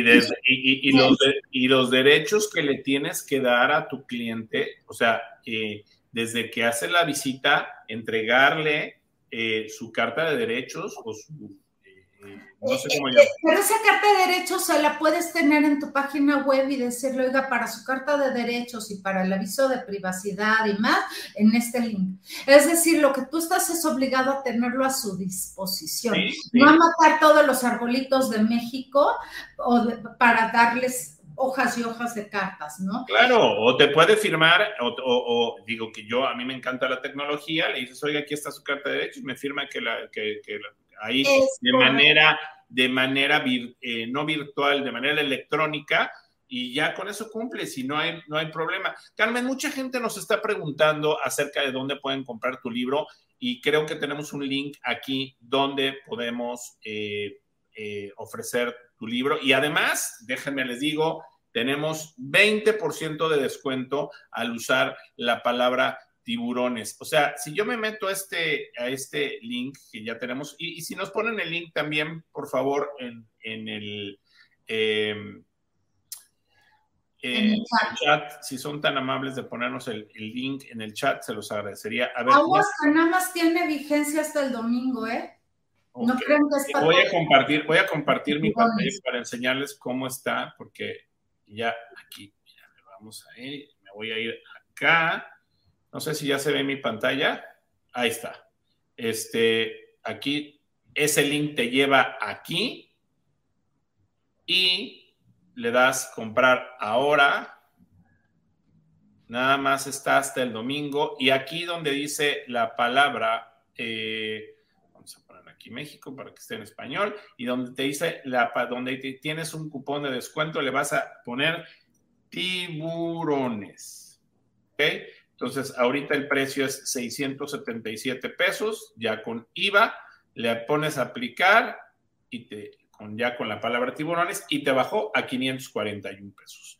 y, los, y los derechos que le tienes que dar a tu cliente, o sea, eh, desde que hace la visita, entregarle eh, su carta de derechos o su... Eh, no sé cómo llamarlo. Pero esa carta de derechos se la puedes tener en tu página web y decirle, oiga, para su carta de derechos y para el aviso de privacidad y más, en este link. Es decir, lo que tú estás es obligado a tenerlo a su disposición. No a matar todos los arbolitos de México o para darles hojas y hojas de cartas, ¿no? Claro, o te puede firmar, o, digo que yo, a mí me encanta la tecnología, le dices, oiga, aquí está su carta de derechos, y me firma que, la, que, ahí de manera, de manera eh, no virtual, de manera electrónica, y ya con eso cumple, si no hay, no hay problema. Carmen, mucha gente nos está preguntando acerca de dónde pueden comprar tu libro y creo que tenemos un link aquí donde podemos eh, eh, ofrecer tu libro. Y además, déjenme les digo, tenemos 20% de descuento al usar la palabra tiburones. O sea, si yo me meto a este, a este link que ya tenemos, y, si nos ponen el link también, por favor, en, el, em, en el chat. si son tan amables de ponernos el, link en el chat, se los agradecería. A ver, nada más tiene vigencia hasta el domingo, ¿eh? No creo que voy a compartir, voy a compartir mi pantalla para enseñarles cómo está, porque ya aquí, vamos a ir, me voy a ir acá. No sé si ya se ve mi pantalla. Ahí está. Este, aquí, ese link te lleva aquí y le das comprar ahora. Nada más está hasta el domingo. Y aquí donde dice la palabra, eh, aquí México para que esté en español, y donde te dice, la, donde tienes un cupón de descuento, le vas a poner tiburones. ¿Ok? Entonces, ahorita el precio es 677 pesos, ya con IVA, le pones a aplicar y te, con, ya con la palabra tiburones y te bajó a 541 pesos.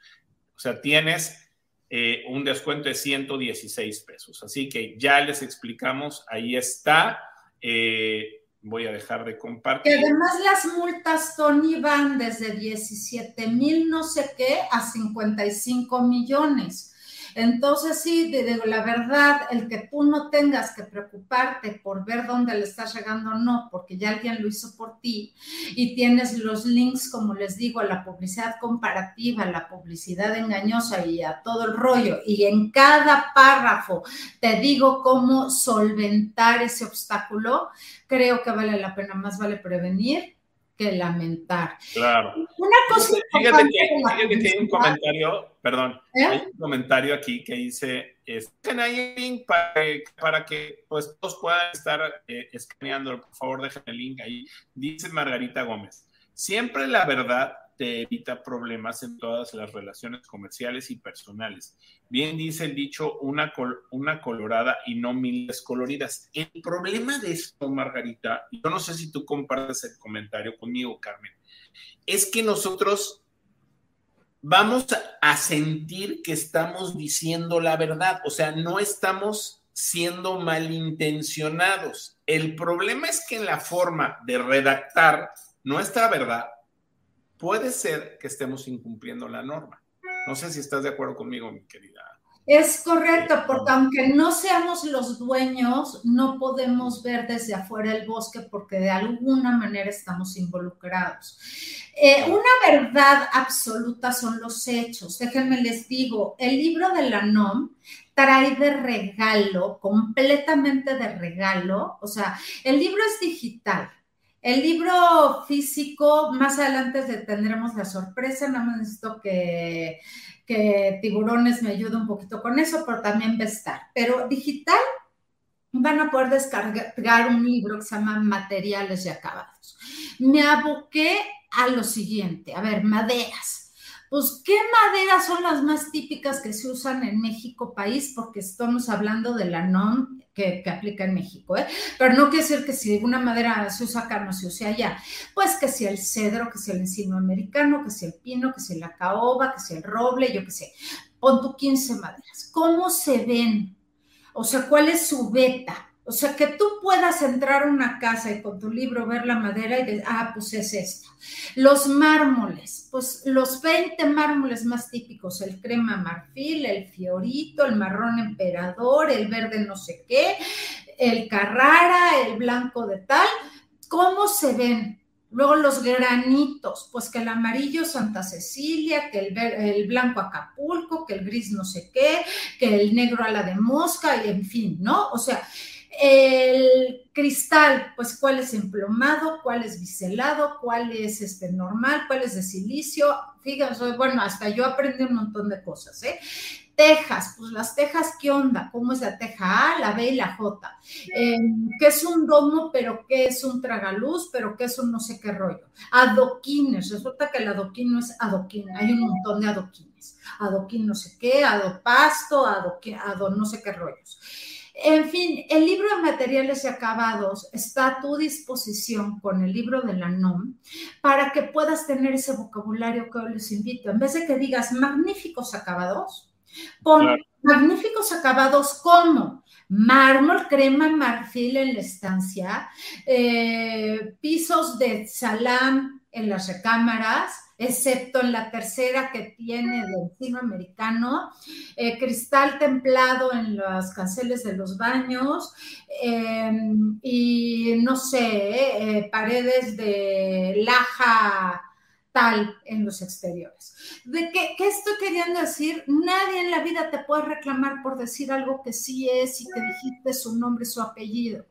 O sea, tienes eh, un descuento de 116 pesos. Así que ya les explicamos, ahí está. Eh, voy a dejar de compartir. Que además las multas, Tony, van desde 17 mil no sé qué a 55 millones. Entonces, sí, digo, la verdad, el que tú no tengas que preocuparte por ver dónde le estás llegando o no, porque ya alguien lo hizo por ti, y tienes los links, como les digo, a la publicidad comparativa, a la publicidad engañosa y a todo el rollo, y en cada párrafo te digo cómo solventar ese obstáculo, creo que vale la pena, más vale prevenir que lamentar. Claro. Una cosa fíjate, que, que, hay un comentario, perdón, ¿Eh? hay un comentario aquí que dice, dejen ahí el link para que, pues todos puedan estar eh, escaneando, por favor dejen el link ahí. Dice Margarita Gómez, siempre la verdad te evita problemas en todas las relaciones comerciales y personales. Bien dice el dicho, una, una colorada y no miles coloridas. El problema de esto, Margarita, yo no sé si tú compartes el comentario conmigo, Carmen, es que nosotros vamos a sentir que estamos diciendo la verdad, o sea, no estamos siendo malintencionados. El problema es que en la forma de redactar nuestra verdad, puede ser que estemos incumpliendo la norma. No sé si estás de acuerdo conmigo, mi querida. Es correcto, porque aunque no seamos los dueños, no podemos ver desde afuera el bosque porque de alguna manera estamos involucrados. Eh, una verdad absoluta son los hechos. Déjenme les digo, el libro de la NOM trae de regalo, completamente de regalo, o sea, el libro es digital, el libro físico, más adelante tendremos la sorpresa, nada más necesito que, que Tiburones me ayude un poquito con eso, pero también va a estar. Pero digital van a poder descargar un libro que se llama Materiales y Acabados. Me aboqué a lo siguiente, a ver, maderas pues, ¿qué maderas son las más típicas que se usan en México país? Porque estamos hablando de la NOM que, aplica en México, ¿eh? Pero no quiere decir que si una madera se usa acá, no se use allá. Pues que si el cedro, que si el encino americano, que si el pino, que si la caoba, que si el roble, yo qué sé. Pon tu 15 maderas. ¿Cómo se ven? O sea, ¿cuál es su beta? O sea, que tú puedas entrar a una casa y con tu libro ver la madera y decir, ah, pues es esta. Los mármoles, pues los 20 mármoles más típicos, el crema marfil, el fiorito, el marrón emperador, el verde no sé qué, el carrara, el blanco de tal, ¿cómo se ven? Luego los granitos, pues que el amarillo Santa Cecilia, que el, el, blanco Acapulco, que el gris no sé qué, que el negro a la de mosca, y en fin, ¿no? O sea, el cristal, pues cuál es emplomado, cuál es biselado, cuál es este normal, cuál es de silicio. Fíjense, bueno, hasta yo aprendí un montón de cosas, ¿eh? Tejas, pues las tejas, ¿qué onda? ¿Cómo es la teja A, la B y la J? Em, ¿Qué es un domo, pero qué es un tragaluz, pero qué es un no sé qué rollo? Adoquines, resulta que el adoquín no es adoquín, hay un montón de adoquines. Adoquín no sé qué, adopasto, adoquín, ado no sé qué rollos. En fin, el libro de materiales y acabados está a tu disposición con el libro de la NOM para que puedas tener ese vocabulario que hoy les invito. En vez de que digas magníficos acabados, pon magníficos acabados como mármol, crema, marfil en la estancia, eh, pisos de salam en las recámaras, excepto en la tercera que tiene de encino americano, eh, cristal templado en los canceles de los baños em, y no sé, eh, paredes de laja tal en los exteriores. ¿De qué, qué, estoy queriendo decir? Nadie en la vida te puede reclamar por decir algo que sí es y que dijiste su nombre, su apellido.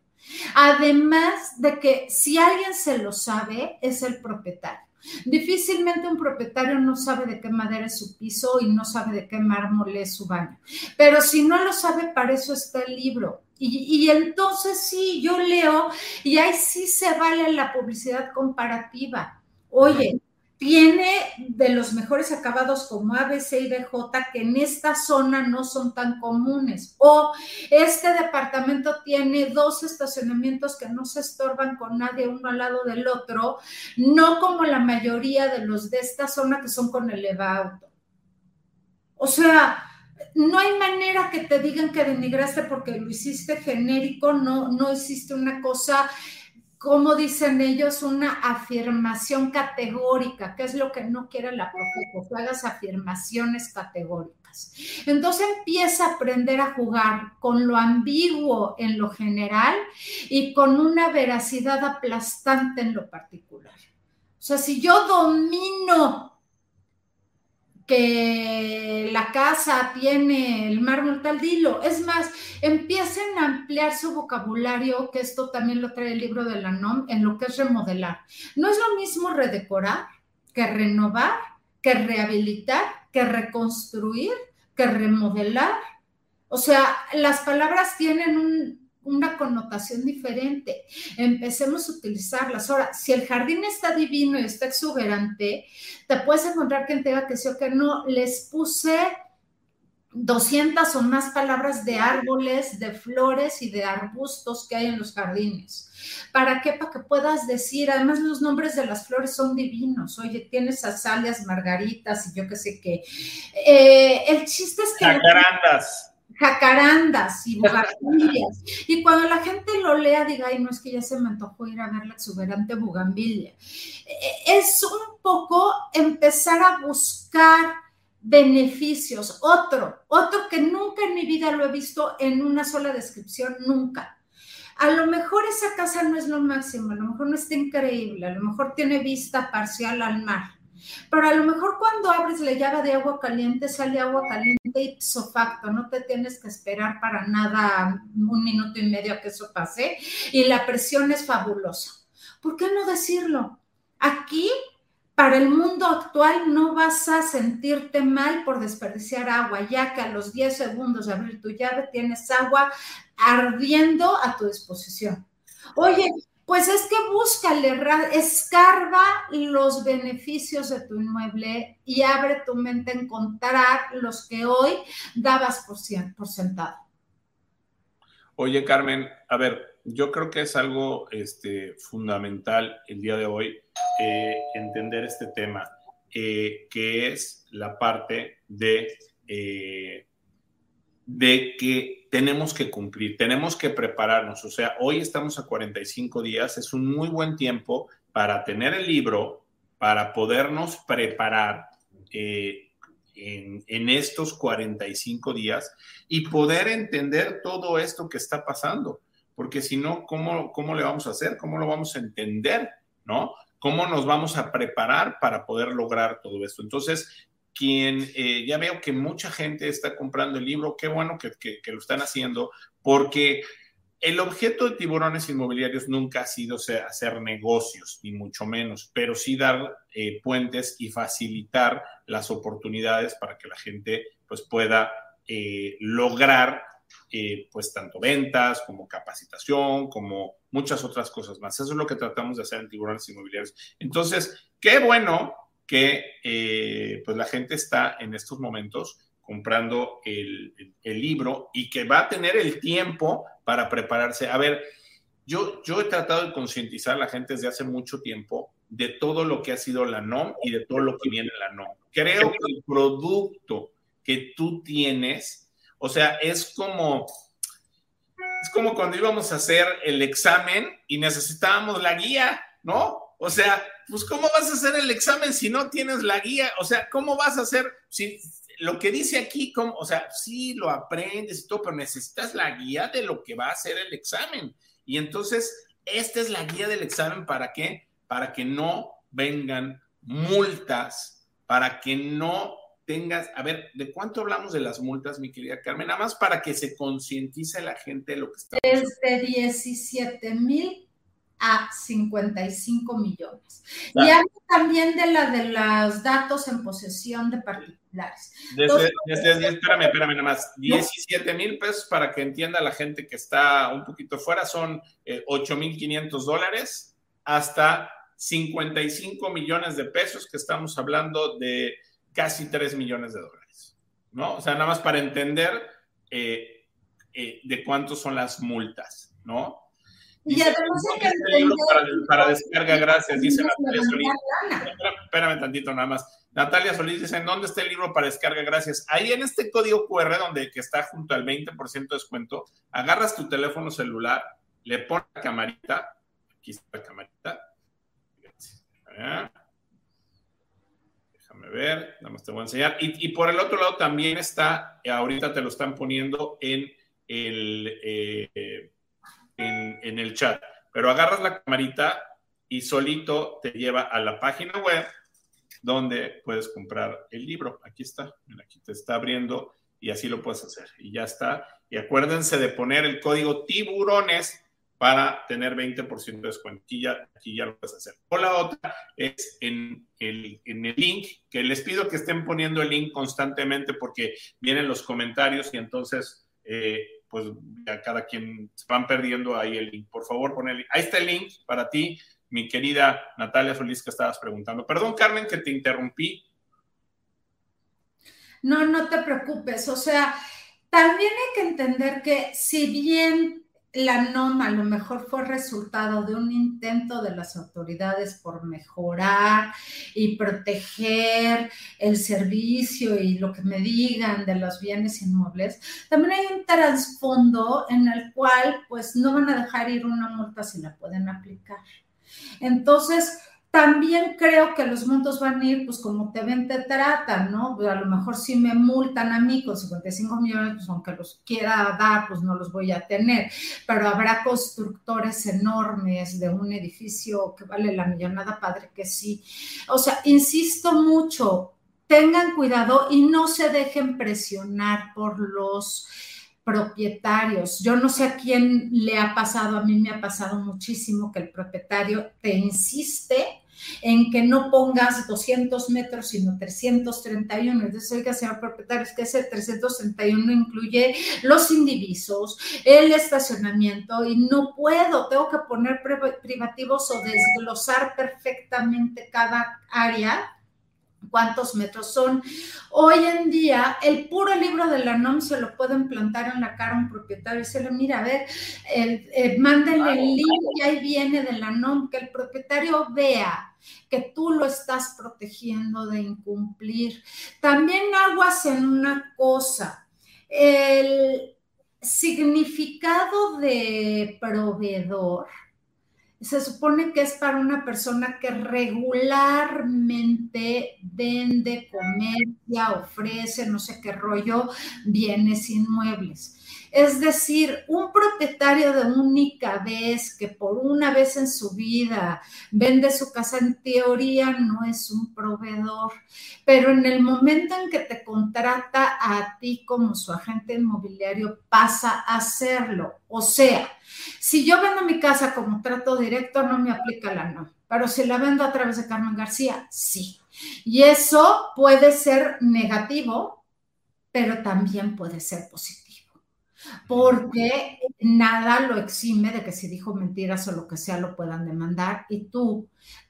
Además de que si alguien se lo sabe, es el propietario. Difícilmente un propietario no sabe de qué madera es su piso y no sabe de qué mármol es su baño. Pero si no lo sabe, para eso está el libro. Y, y, entonces sí, yo leo y ahí sí se vale la publicidad comparativa. Oye, tiene de los mejores acabados como ABC y DJ que en esta zona no son tan comunes. O este departamento tiene dos estacionamientos que no se estorban con nadie uno al lado del otro, no como la mayoría de los de esta zona que son con elevado. O sea, no hay manera que te digan que denigraste porque lo hiciste genérico, no, no existe una cosa como dicen ellos, una afirmación categórica, que es lo que no quiere la profe, que hagas afirmaciones categóricas. Entonces empieza a aprender a jugar con lo ambiguo en lo general y con una veracidad aplastante en lo particular. O sea, si yo domino que la casa tiene el mármol tal dilo. Es más, empiecen a ampliar su vocabulario, que esto también lo trae el libro de la NOM, en lo que es remodelar. No es lo mismo redecorar que renovar, que rehabilitar, que reconstruir, que remodelar. O sea, las palabras tienen un, una connotación diferente. Empecemos a utilizarlas. Ahora, si el jardín está divino y está exuberante, te puedes encontrar que te diga que sí o que no. Les puse 200 o más palabras de árboles, de flores y de arbustos que hay en los jardines. ¿Para qué? Para que puedas decir, además los nombres de las flores son divinos. Oye, tienes azaleas, margaritas y yo qué sé qué. Eh, el chiste es que... Jacarandas jacarandas y bugambilias. Y cuando la gente lo lea, diga, ay, no es que ya se me antojó ir a ver la exuberante bugambilia. E, es un poco empezar a buscar beneficios. Otro, otro que nunca en mi vida lo he visto en una sola descripción, nunca. A lo mejor esa casa no es lo máximo, a lo mejor no está increíble, a lo mejor tiene vista parcial al mar, pero a lo mejor cuando abres la llave de agua caliente sale agua caliente ipso facto, no te tienes que esperar para nada un minuto y medio a que eso pase y la presión es fabulosa. ¿Por qué no decirlo? Aquí para el mundo actual no vas a sentirte mal por desperdiciar agua, ya que a los 10 segundos de abrir tu llave tienes agua ardiendo a tu disposición. Oye, pues es que búscale, escarba los beneficios de tu inmueble y abre tu mente a encontrar los que hoy dabas por, por sentado. Oye, Carmen, a ver, yo creo que es algo este, fundamental el día de hoy eh, entender este tema, eh, que es la parte de, eh, de que tenemos que cumplir, tenemos que prepararnos. O sea, hoy estamos a 45 días, es un muy buen tiempo para tener el libro, para podernos preparar. En, en, estos 45 días y poder entender todo esto que está pasando, porque si no, ¿cómo, ¿cómo le vamos a hacer? ¿Cómo lo vamos a entender? ¿No? ¿Cómo nos vamos a preparar para poder lograr todo esto? Entonces, quien eh, ya veo que mucha gente está comprando el libro, qué bueno que, lo están haciendo, porque el objeto de tiburones inmobiliarios nunca ha sido hacer negocios, ni mucho menos, pero sí dar eh, puentes y facilitar las oportunidades para que la gente pues, pueda eh, lograr pues tanto ventas como capacitación, como muchas otras cosas más. Eso es lo que tratamos de hacer en tiburones inmobiliarios. Entonces, qué bueno que eh, pues la gente está en estos momentos comprando el, libro y que va a tener el tiempo para prepararse. A ver, yo, yo he tratado de concientizar a la gente desde hace mucho tiempo de todo lo que ha sido la NOM y de todo lo que viene en la NOM. Creo que el producto que tú tienes o sea, es como, es como cuando íbamos a hacer el examen y necesitábamos la guía, ¿no? O sea, pues ¿cómo vas a hacer el examen si no tienes la guía? O sea, ¿cómo vas a hacer si lo que dice aquí, como, o sea, sí lo aprendes y todo, pero necesitas la guía de lo que va a ser el examen. Y entonces, esta es la guía del examen para qué? Para que no vengan multas, para que no tengas, a ver, ¿de cuánto hablamos de las multas, mi querida Carmen? Nada más para que se concientice la gente de lo que está Desde 17 mil a 55 millones. Y hablo también de la de los datos en posesión de particulares. Desde, espérame, espérame nada más. 17 mil pesos para que entienda la gente que está un poquito fuera, son 8 eh, mil 500 dólares hasta 55 millones de pesos, que estamos hablando de casi 3 millones de dólares, ¿no? O sea, nada más para entender eh, eh, de cuántos son las multas, ¿no? Y además hay que para, para, descarga, gracias, dice Natalia Solís. Espérame, tantito nada más. Natalia Solís dice, ¿en dónde está el libro para descarga? Gracias. Ahí en este código QR, donde que está junto al 20% de descuento, agarras tu teléfono celular, le pones la camarita, aquí está la camarita, Déjame ver, nada más te voy a enseñar. Y, por el otro lado también está, ahorita te lo están poniendo en el, eh, en, el chat, pero agarras la camarita y solito te lleva a la página web donde puedes comprar el libro. Aquí está, aquí te está abriendo y así lo puedes hacer. Y ya está. Y acuérdense de poner el código tiburones para tener 20% de descuento. Aquí ya, aquí ya lo puedes hacer. O la otra es en el, en el link, que les pido que estén poniendo el link constantemente porque vienen los comentarios y entonces, eh, pues ya cada quien se van perdiendo ahí el link. Por favor, pon el link. Ahí está el link para ti, mi querida Natalia Solís, que estabas preguntando. Perdón, Carmen, que te interrumpí. No, no te preocupes. O sea, también hay que entender que si bien la NOM a lo mejor fue resultado de un intento de las autoridades por mejorar y proteger el servicio y lo que me digan de los bienes inmuebles, también hay un trasfondo en el cual pues no van a dejar ir una multa si la pueden aplicar. Entonces, también creo que los montos van a ir, pues como te ven, te tratan, ¿no? Pues, a lo mejor si me multan a mí con 55 millones, pues aunque los quiera dar, pues no los voy a tener. Pero habrá constructores enormes de un edificio que vale la millonada, padre que sí. O sea, insisto mucho, tengan cuidado y no se dejen presionar por los propietarios. Yo no sé a quién le ha pasado, a mí me ha pasado muchísimo que el propietario te insiste en que no pongas 200 metros, sino 331. Entonces, oiga, señor propietario, es que ese 331 incluye los indivisos, el estacionamiento, y no puedo, tengo que poner privativos o desglosar perfectamente cada área cuántos metros son. Hoy en día, el puro libro de la NOM se lo pueden plantar en la cara a un propietario y se le mira, a ver, eh, mándenle el link que ahí viene de la NOM, que el propietario vea que tú lo estás protegiendo de incumplir. También aguas en una cosa, el significado de proveedor se supone que es para una persona que regularmente vende, comercia, ofrece, no sé qué rollo, bienes inmuebles. Es decir, un propietario de única vez que por una vez en su vida vende su casa, en teoría no es un proveedor, pero en el momento en que te contrata a ti como su agente inmobiliario pasa a hacerlo. O sea, si yo vendo mi casa como trato directo, no me aplica la no, pero si la vendo a través de Carmen García, sí. Y eso puede ser negativo, pero también puede ser positivo porque nada lo exime de que si dijo mentiras o lo que sea lo puedan demandar y tú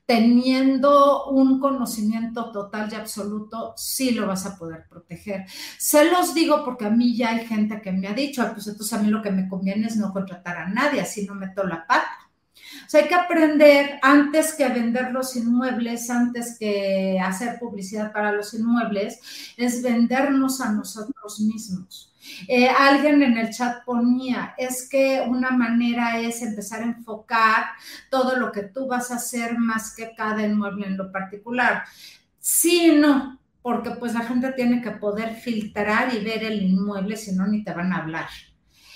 teniendo un conocimiento total y absoluto, sí lo vas a poder proteger. Se los digo porque a mí ya hay gente que me ha dicho, pues entonces a mí lo que me conviene es no contratar a nadie, así no meto la pata. O hay que aprender antes que vender los inmuebles, antes que hacer publicidad para los inmuebles, es vendernos a nosotros mismos. Eh, alguien en el chat ponía, es que una manera es empezar a enfocar todo lo que tú vas a hacer más que cada inmueble en lo particular. Sí, no, porque pues la gente tiene que poder filtrar y ver el inmueble, si no, ni te van a hablar.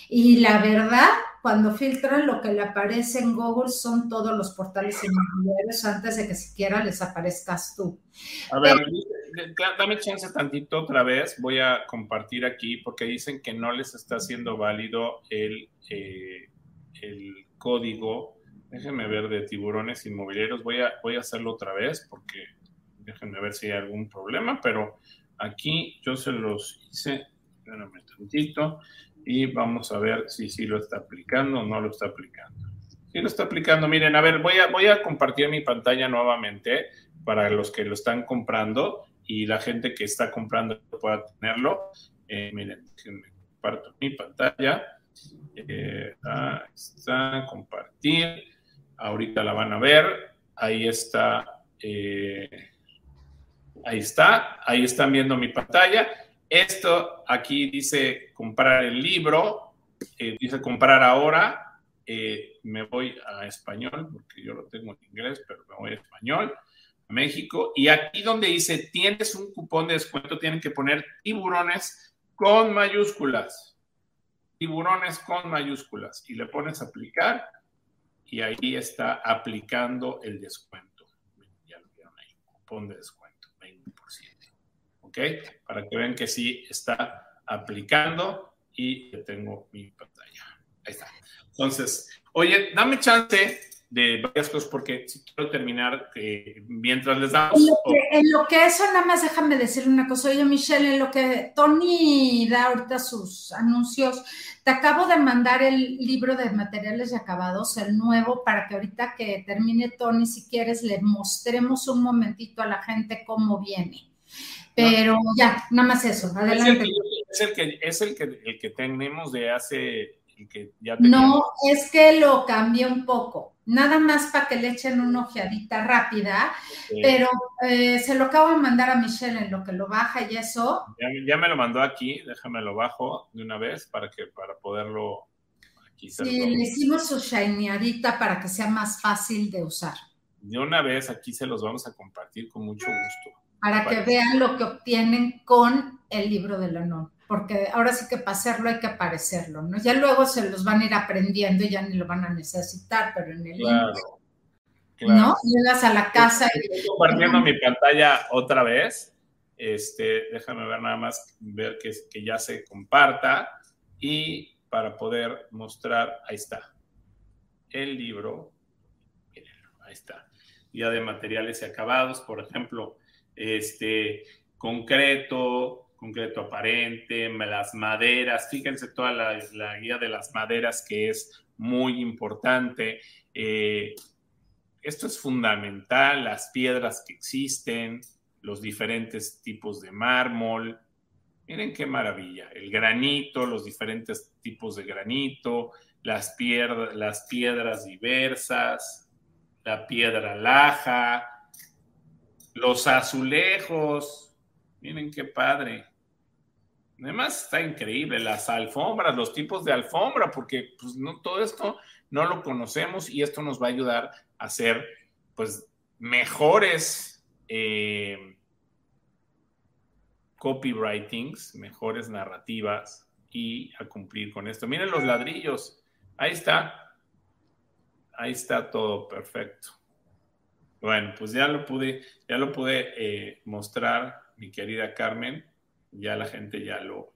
Y la verdad, cuando filtran, lo que le aparece en Google son todos los portales inmobiliarios antes de que siquiera les aparezcas tú. A ver, dame chance tantito otra vez. Voy a compartir aquí porque dicen que no les está haciendo válido el, eh, el código. Déjenme ver de tiburones inmobiliarios. Voy a, voy a hacerlo otra vez porque déjenme ver si hay algún problema, pero aquí yo se los hice. Espérame tantito y vamos a ver si sí lo está aplicando o no lo está aplicando. Sí lo está aplicando. Miren, a ver, voy a, voy a compartir mi pantalla nuevamente para los que lo están comprando y la gente que está comprando pueda tenerlo. Eh, miren, comparto mi pantalla. Eh, ahí está, compartir. Ahorita la van a ver. Ahí está. Eh, ahí está. Ahí están viendo mi pantalla. Esto aquí dice comprar el libro. dice comprar ahora. me voy a español porque yo lo tengo en inglés, pero me voy a español. México. Y aquí donde dice tienes un cupón de descuento, tienen que poner tiburones con mayúsculas. Tiburones con mayúsculas. Y le pones aplicar y ahí está aplicando el descuento. Ya lo vieron ahí, cupón de descuento, 20%. ¿Ok? Para que vean que sí está aplicando y tengo mi pantalla. Ahí está. Entonces, oye, dame chance de varias cosas, porque si quiero terminar, eh, mientras les damos... En lo, que, eso, nada más déjame decir una cosa. Oye, Michelle, en lo que Tony da ahorita sus anuncios, te acabo de mandar el libro de materiales y acabados, el nuevo, para que ahorita que termine Tony, si quieres, le mostremos un momentito a la gente cómo viene. Pero ya, nada más eso, adelante. Es el que, es el que, el que tenemos de hace que ya? No, es que lo cambié un poco. Nada más para que le echen una ojeadita rápida, pero eh, se lo acabo de mandar a Michelle en lo que lo baja y eso. Ya, me lo mandó aquí, déjame lo bajo de una vez para que para poderlo aquí. Sí, le hicimos su shineadita para que sea más fácil de usar. De una vez aquí se los vamos a compartir con mucho gusto. Para que vean lo que obtienen con el libro de la NOM porque ahora sí que para hacerlo hay que aparecerlo, ¿no? Ya luego se los van a ir aprendiendo y ya ni lo van a necesitar, pero en el claro, ¿no? Llegas a la casa y... Estoy compartiendo mi pantalla otra vez. Este, déjame ver nada más, ver que, que ya se comparta y para poder mostrar, ahí está, el libro, ahí está, ya de materiales y acabados, por ejemplo, este, concreto, concreto aparente, las maderas, fíjense toda la, guía de las maderas que es muy importante. Eh, esto es fundamental, las piedras que existen, los diferentes tipos de mármol. Miren qué maravilla, el granito, los diferentes tipos de granito, las, las piedras diversas, la piedra laja, los azulejos. Miren qué padre. Además está increíble, las alfombras, los tipos de alfombra, porque pues no, todo esto no lo conocemos y esto nos va a ayudar a hacer pues mejores eh, copywritings, mejores narrativas y a cumplir con esto. Miren los ladrillos, ahí está, ahí está todo perfecto. Bueno, pues ya lo pude, ya lo pude eh, mostrar, mi querida Carmen ya la gente ya lo,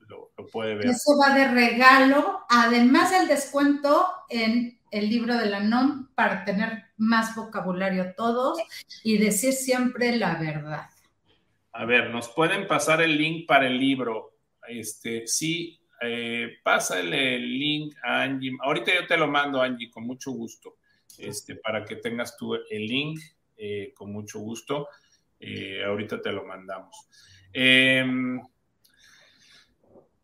puede ver. Eso va de regalo, además del descuento en el libro de la NOM para tener más vocabulario todos y decir siempre la verdad. A ver, nos pueden pasar el link para el libro. Este, sí, eh, pásale el link a Angie. Ahorita yo te lo mando, Angie, con mucho gusto, este, para que tengas tú el link, eh, con mucho gusto. Eh, ahorita te lo mandamos. Eh,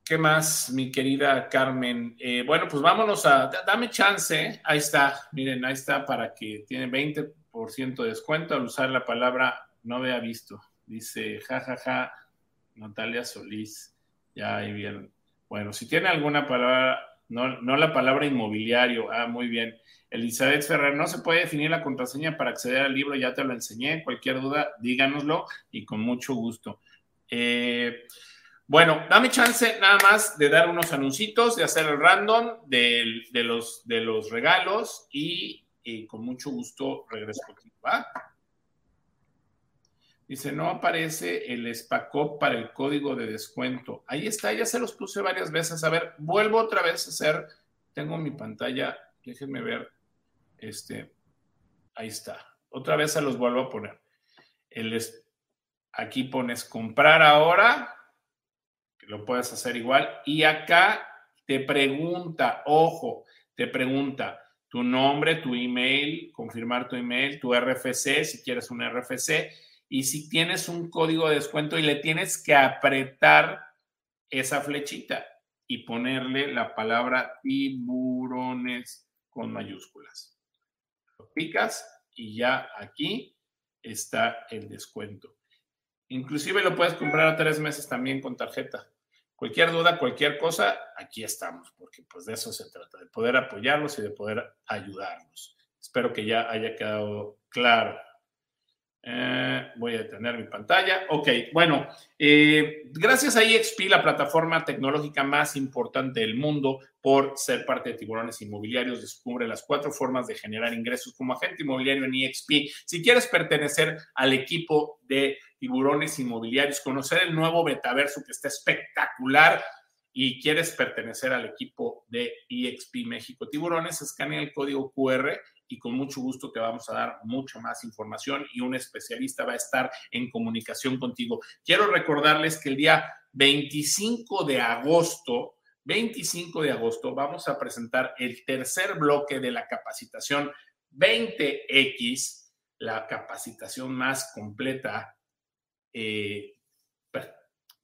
¿Qué más, mi querida Carmen? Eh, bueno, pues vámonos a, dame chance, ahí está, miren, ahí está para que tiene 20% de descuento al usar la palabra no había visto. Dice, jajaja, ja, ja, Natalia Solís, ya ahí bien. Bueno, si tiene alguna palabra, no, no la palabra inmobiliario, ah, muy bien. Elizabeth Ferrer, no se puede definir la contraseña para acceder al libro, ya te lo enseñé, cualquier duda, díganoslo y con mucho gusto. Eh, bueno, dame chance nada más de dar unos anuncios, de hacer el random de, los, de los regalos y, con mucho gusto regreso contigo. ¿va? Dice, no aparece el SPACOP para el código de descuento. Ahí está, ya se los puse varias veces. A ver, vuelvo otra vez a hacer, tengo mi pantalla, déjenme ver, este, ahí está. Otra vez se los vuelvo a poner. El, aquí pones comprar ahora lo puedes hacer igual. Y acá te pregunta, ojo, te pregunta tu nombre, tu email, confirmar tu email, tu RFC, si quieres un RFC, y si tienes un código de descuento y le tienes que apretar esa flechita y ponerle la palabra tiburones con mayúsculas. Lo picas y ya aquí está el descuento. Inclusive lo puedes comprar a tres meses también con tarjeta. Cualquier duda, cualquier cosa, aquí estamos, porque pues de eso se trata, de poder apoyarlos y de poder ayudarlos. Espero que ya haya quedado claro. Eh, voy a detener mi pantalla. Ok, bueno, eh, gracias a EXP, la plataforma tecnológica más importante del mundo, por ser parte de Tiburones Inmobiliarios, descubre las cuatro formas de generar ingresos como agente inmobiliario en EXP. Si quieres pertenecer al equipo de Tiburones Inmobiliarios, conocer el nuevo Betaverso que está espectacular y quieres pertenecer al equipo de EXP México Tiburones, escanea el código QR y con mucho gusto te vamos a dar mucha más información y un especialista va a estar en comunicación contigo. Quiero recordarles que el día 25 de agosto, 25 de agosto, vamos a presentar el tercer bloque de la capacitación 20X, la capacitación más completa, eh,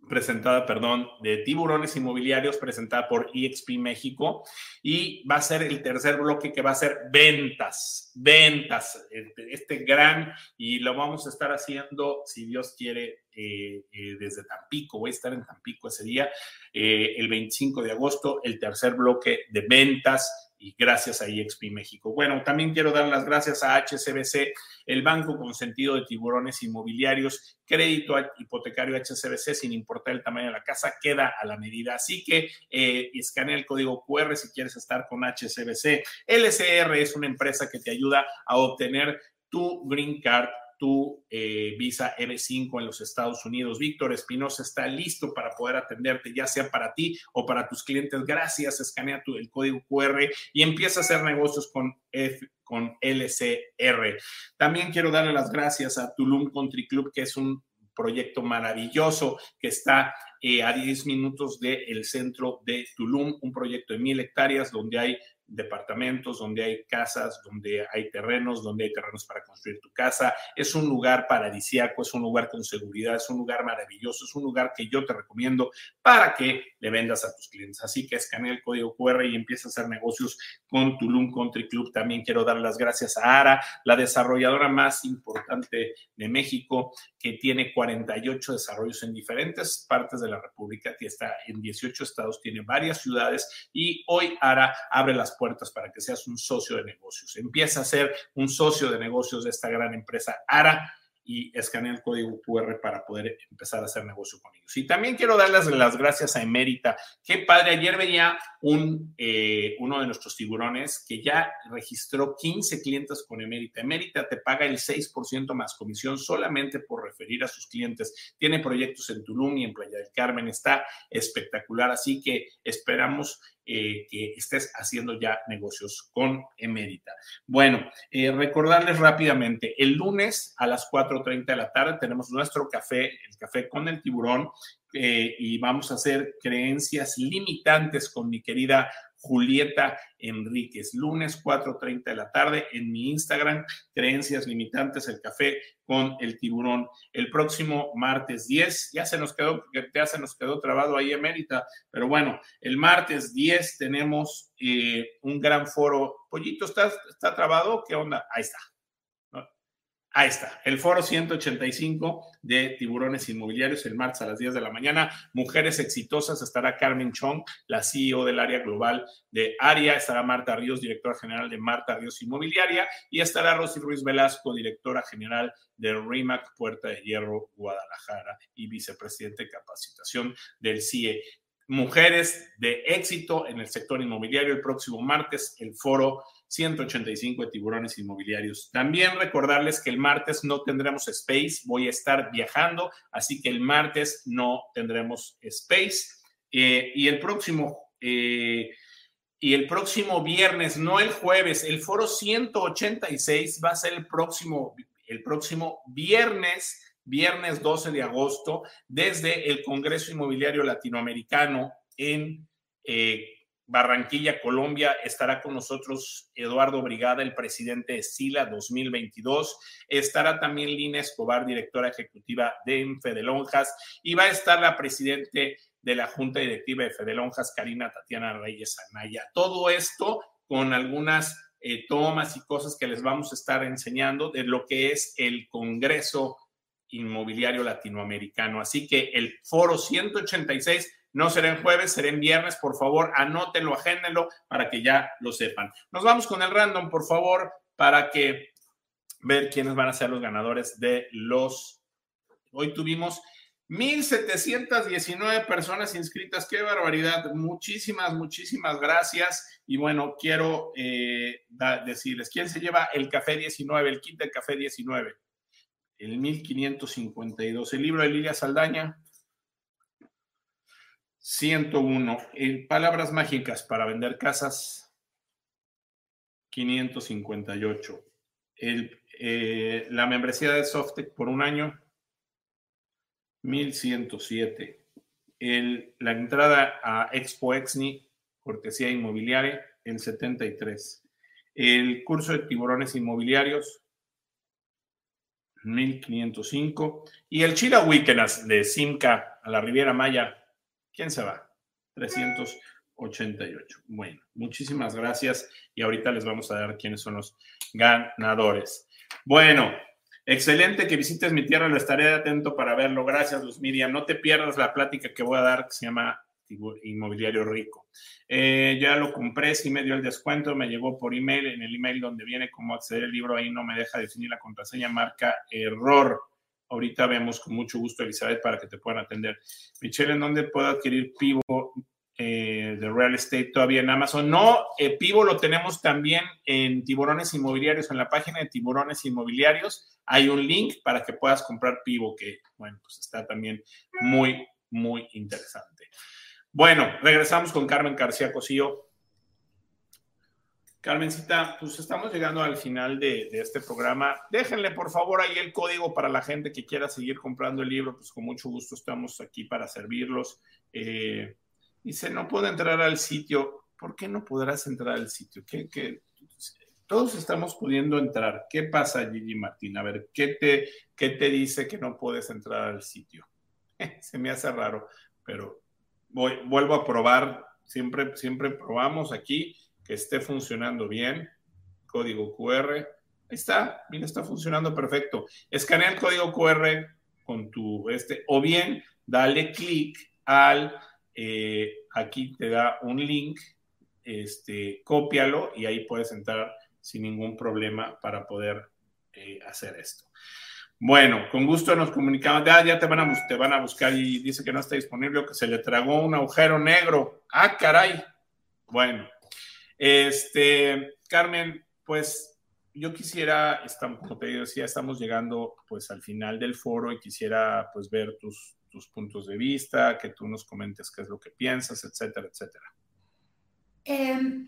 presentada, perdón, de tiburones inmobiliarios, presentada por EXP México, y va a ser el tercer bloque que va a ser ventas, ventas, este, este gran, y lo vamos a estar haciendo, si Dios quiere, eh, eh, desde Tampico, voy a estar en Tampico ese día, eh, el 25 de agosto, el tercer bloque de ventas y gracias a EXP México. Bueno, también quiero dar las gracias a HCBC, el banco con sentido de tiburones inmobiliarios, crédito hipotecario HCBC sin importar el tamaño de la casa, queda a la medida. Así que eh, escanea el código QR si quieres estar con HCBC. LCR es una empresa que te ayuda a obtener tu green card tu eh, visa M5 en los Estados Unidos. Víctor Espinosa está listo para poder atenderte, ya sea para ti o para tus clientes. Gracias, escanea tu, el código QR y empieza a hacer negocios con, con LCR. También quiero darle las gracias a Tulum Country Club, que es un proyecto maravilloso que está eh, a 10 minutos del centro de Tulum, un proyecto de mil hectáreas donde hay departamentos, donde hay casas, donde hay terrenos, donde hay terrenos para construir tu casa. Es un lugar paradisiaco, es un lugar con seguridad, es un lugar maravilloso, es un lugar que yo te recomiendo para que le vendas a tus clientes. Así que escanea el código QR y empieza a hacer negocios con Tulum Country Club. También quiero dar las gracias a ARA, la desarrolladora más importante de México, que tiene 48 desarrollos en diferentes partes de la República, que está en 18 estados, tiene varias ciudades y hoy ARA abre las puertas para que seas un socio de negocios. Empieza a ser un socio de negocios de esta gran empresa ARA y escanea el código QR para poder empezar a hacer negocio con ellos. Y también quiero darles las gracias a Emérita. Qué padre, ayer veía un, eh, uno de nuestros tiburones que ya registró 15 clientes con Emérita. Emérita te paga el 6% más comisión solamente por referir a sus clientes. Tiene proyectos en Tulum y en Playa del Carmen. Está espectacular, así que esperamos eh, que estés haciendo ya negocios con Emérita. Bueno, eh, recordarles rápidamente, el lunes a las 4.30 de la tarde tenemos nuestro café, el café con el tiburón, eh, y vamos a hacer creencias limitantes con mi querida Julieta Enríquez, lunes 4.30 de la tarde en mi Instagram, Creencias Limitantes, el café con el tiburón. El próximo martes 10, ya se nos quedó, ya se nos quedó trabado ahí emérita, pero bueno, el martes 10 tenemos eh, un gran foro. Pollito, ¿está, ¿está trabado? ¿Qué onda? Ahí está. Ahí está, el foro 185 de tiburones inmobiliarios el martes a las 10 de la mañana. Mujeres exitosas, estará Carmen Chong, la CEO del área global de ARIA, estará Marta Ríos, directora general de Marta Ríos Inmobiliaria, y estará Rosy Ruiz Velasco, directora general de RIMAC Puerta de Hierro, Guadalajara, y vicepresidente de capacitación del CIE. Mujeres de éxito en el sector inmobiliario el próximo martes, el foro 185 de tiburones inmobiliarios. También recordarles que el martes no tendremos space, voy a estar viajando, así que el martes no tendremos space. Eh, y el próximo... Eh, y el próximo viernes, no el jueves, el foro 186 va a ser el próximo, el próximo viernes, viernes 12 de agosto, desde el Congreso Inmobiliario Latinoamericano en eh, Barranquilla, Colombia, estará con nosotros Eduardo Brigada, el presidente de SILA 2022. Estará también Lina Escobar, directora ejecutiva de Fedelonjas. Y va a estar la presidente de la Junta Directiva de Fedelonjas, Karina Tatiana Reyes Anaya. Todo esto con algunas eh, tomas y cosas que les vamos a estar enseñando de lo que es el Congreso Inmobiliario Latinoamericano. Así que el foro 186 no será en jueves, será en viernes. Por favor, anótenlo, agéndenlo para que ya lo sepan. Nos vamos con el random, por favor, para que ver quiénes van a ser los ganadores de los. Hoy tuvimos 1.719 personas inscritas. ¡Qué barbaridad! Muchísimas, muchísimas gracias. Y bueno, quiero eh, decirles, ¿quién se lleva el café 19, el kit del café 19? El 1552. El libro de Lilia Saldaña. 101. En palabras mágicas para vender casas, 558. El, eh, la membresía de Softec por un año, 1107. El, la entrada a Expo Exni, cortesía inmobiliaria, el 73. El curso de tiburones inmobiliarios, 1505. Y el Chila Weekend de Simca a la Riviera Maya, ¿quién se va? 388. Bueno, muchísimas gracias y ahorita les vamos a dar quiénes son los ganadores. Bueno, excelente que visites mi tierra, lo estaré atento para verlo. Gracias, Luz Miriam. No te pierdas la plática que voy a dar que se llama Inmobiliario Rico. Eh, ya lo compré, sí me dio el descuento, me llegó por email, en el email donde viene cómo acceder al libro, ahí no me deja definir la contraseña, marca error. Ahorita vemos con mucho gusto, Elizabeth, para que te puedan atender. Michelle, ¿en dónde puedo adquirir Pivo eh, de Real Estate todavía en Amazon? No, eh, Pivo lo tenemos también en Tiburones Inmobiliarios, en la página de Tiburones Inmobiliarios. Hay un link para que puedas comprar Pivo, que, bueno, pues está también muy, muy interesante. Bueno, regresamos con Carmen García Cosío. Carmencita, pues estamos llegando al final de, este programa. Déjenle por favor ahí el código para la gente que quiera seguir comprando el libro, pues con mucho gusto estamos aquí para servirlos. Eh, dice, no puedo entrar al sitio. ¿Por qué no podrás entrar al sitio? ¿Qué, Todos estamos pudiendo entrar. ¿Qué pasa, Gigi Martín? A ver, ¿qué te, ¿qué te dice que no puedes entrar al sitio? Se me hace raro, pero vuelvo a probar, siempre, siempre probamos aquí que esté funcionando bien. Código QR. Ahí está, bien, está funcionando perfecto. Escanea el código QR con tu este, o bien dale clic al, eh, aquí te da un link, este, cópialo y ahí puedes entrar sin ningún problema para poder eh, hacer esto. Bueno, con gusto nos comunicamos. Ya, te, van a, te van a buscar y dice que no está disponible que se le tragó un agujero negro. Ah, caray. Bueno, este, Carmen, pues yo quisiera, como te decía, estamos llegando pues al final del foro y quisiera pues ver tus, tus puntos de vista, que tú nos comentes qué es lo que piensas, etcétera, etcétera. Eh,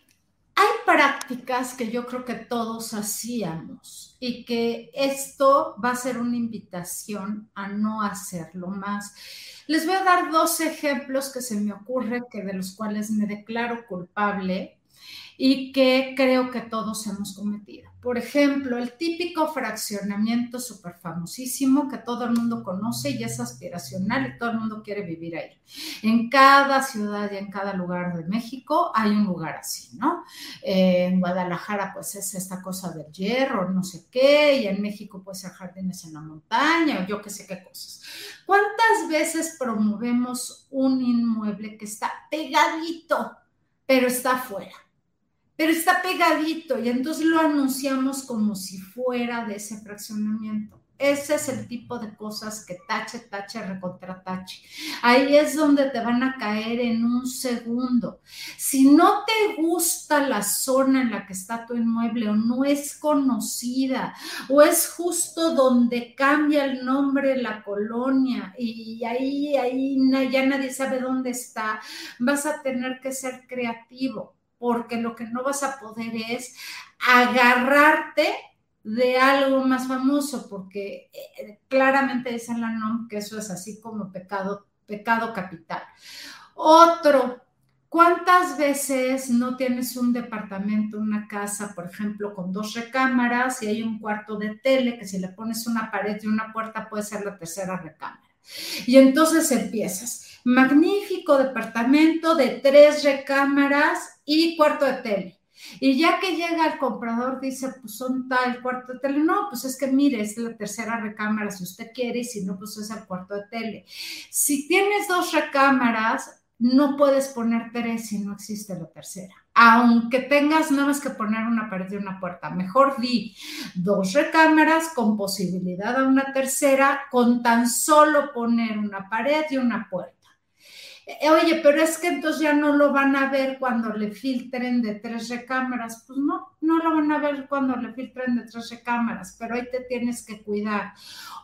hay prácticas que yo creo que todos hacíamos y que esto va a ser una invitación a no hacerlo más. Les voy a dar dos ejemplos que se me ocurre que de los cuales me declaro culpable y que creo que todos hemos cometido. Por ejemplo, el típico fraccionamiento súper famosísimo que todo el mundo conoce y es aspiracional y todo el mundo quiere vivir ahí. En cada ciudad y en cada lugar de México hay un lugar así, ¿no? Eh, en Guadalajara pues es esta cosa del hierro, no sé qué, y en México pues el jardines en la montaña o yo qué sé qué cosas. ¿Cuántas veces promovemos un inmueble que está pegadito, pero está afuera? Pero está pegadito y entonces lo anunciamos como si fuera de ese fraccionamiento. Ese es el tipo de cosas que tache, tache, recontra tache. Ahí es donde te van a caer en un segundo. Si no te gusta la zona en la que está tu inmueble o no es conocida o es justo donde cambia el nombre la colonia y ahí, ahí ya nadie sabe dónde está, vas a tener que ser creativo porque lo que no vas a poder es agarrarte de algo más famoso, porque eh, claramente dice la NOM que eso es así como pecado, pecado capital. Otro, ¿cuántas veces no tienes un departamento, una casa, por ejemplo, con dos recámaras y hay un cuarto de tele que si le pones una pared y una puerta puede ser la tercera recámara? Y entonces empiezas magnífico departamento de tres recámaras y cuarto de tele. Y ya que llega el comprador, dice, pues son tal cuarto de tele. No, pues es que mire, es la tercera recámara si usted quiere y si no, pues es el cuarto de tele. Si tienes dos recámaras, no puedes poner tres si no existe la tercera. Aunque tengas nada más que poner una pared y una puerta, mejor di dos recámaras con posibilidad a una tercera con tan solo poner una pared y una puerta. Eh, oye, pero es que entonces ya no lo van a ver cuando le filtren de tres recámaras. Pues no, no lo van a ver cuando le filtren de tres recámaras, pero ahí te tienes que cuidar.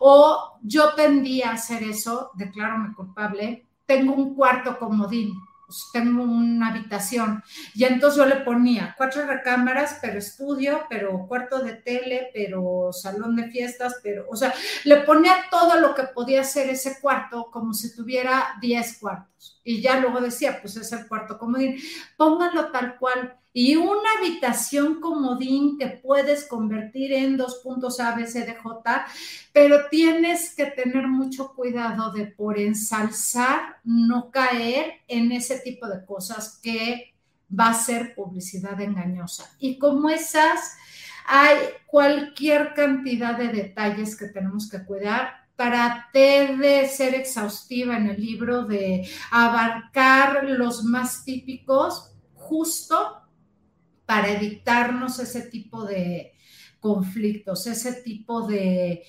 O yo tendía a hacer eso, declárame culpable, tengo un cuarto comodín pues, tengo una habitación. Y entonces yo le ponía cuatro recámaras, pero estudio, pero cuarto de tele, pero salón de fiestas, pero, o sea, le ponía todo lo que podía ser ese cuarto como si tuviera 10 cuartos. Y ya luego decía, pues es el cuarto comodín, pónganlo tal cual y una habitación comodín que puedes convertir en dos puntos A, B, C, D, J, pero tienes que tener mucho cuidado de por ensalzar, no caer en ese tipo de cosas que va a ser publicidad engañosa. Y como esas, hay cualquier cantidad de detalles que tenemos que cuidar traté de ser exhaustiva en el libro, de abarcar los más típicos, justo para evitarnos ese tipo de conflictos, ese tipo de,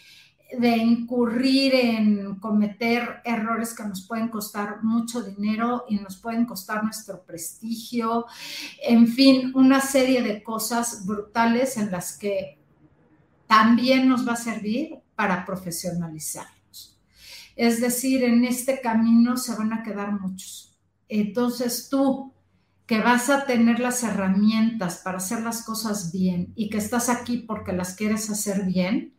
de incurrir en cometer errores que nos pueden costar mucho dinero y nos pueden costar nuestro prestigio, en fin, una serie de cosas brutales en las que también nos va a servir para profesionalizarnos. Es decir, en este camino se van a quedar muchos. Entonces tú, que vas a tener las herramientas para hacer las cosas bien y que estás aquí porque las quieres hacer bien,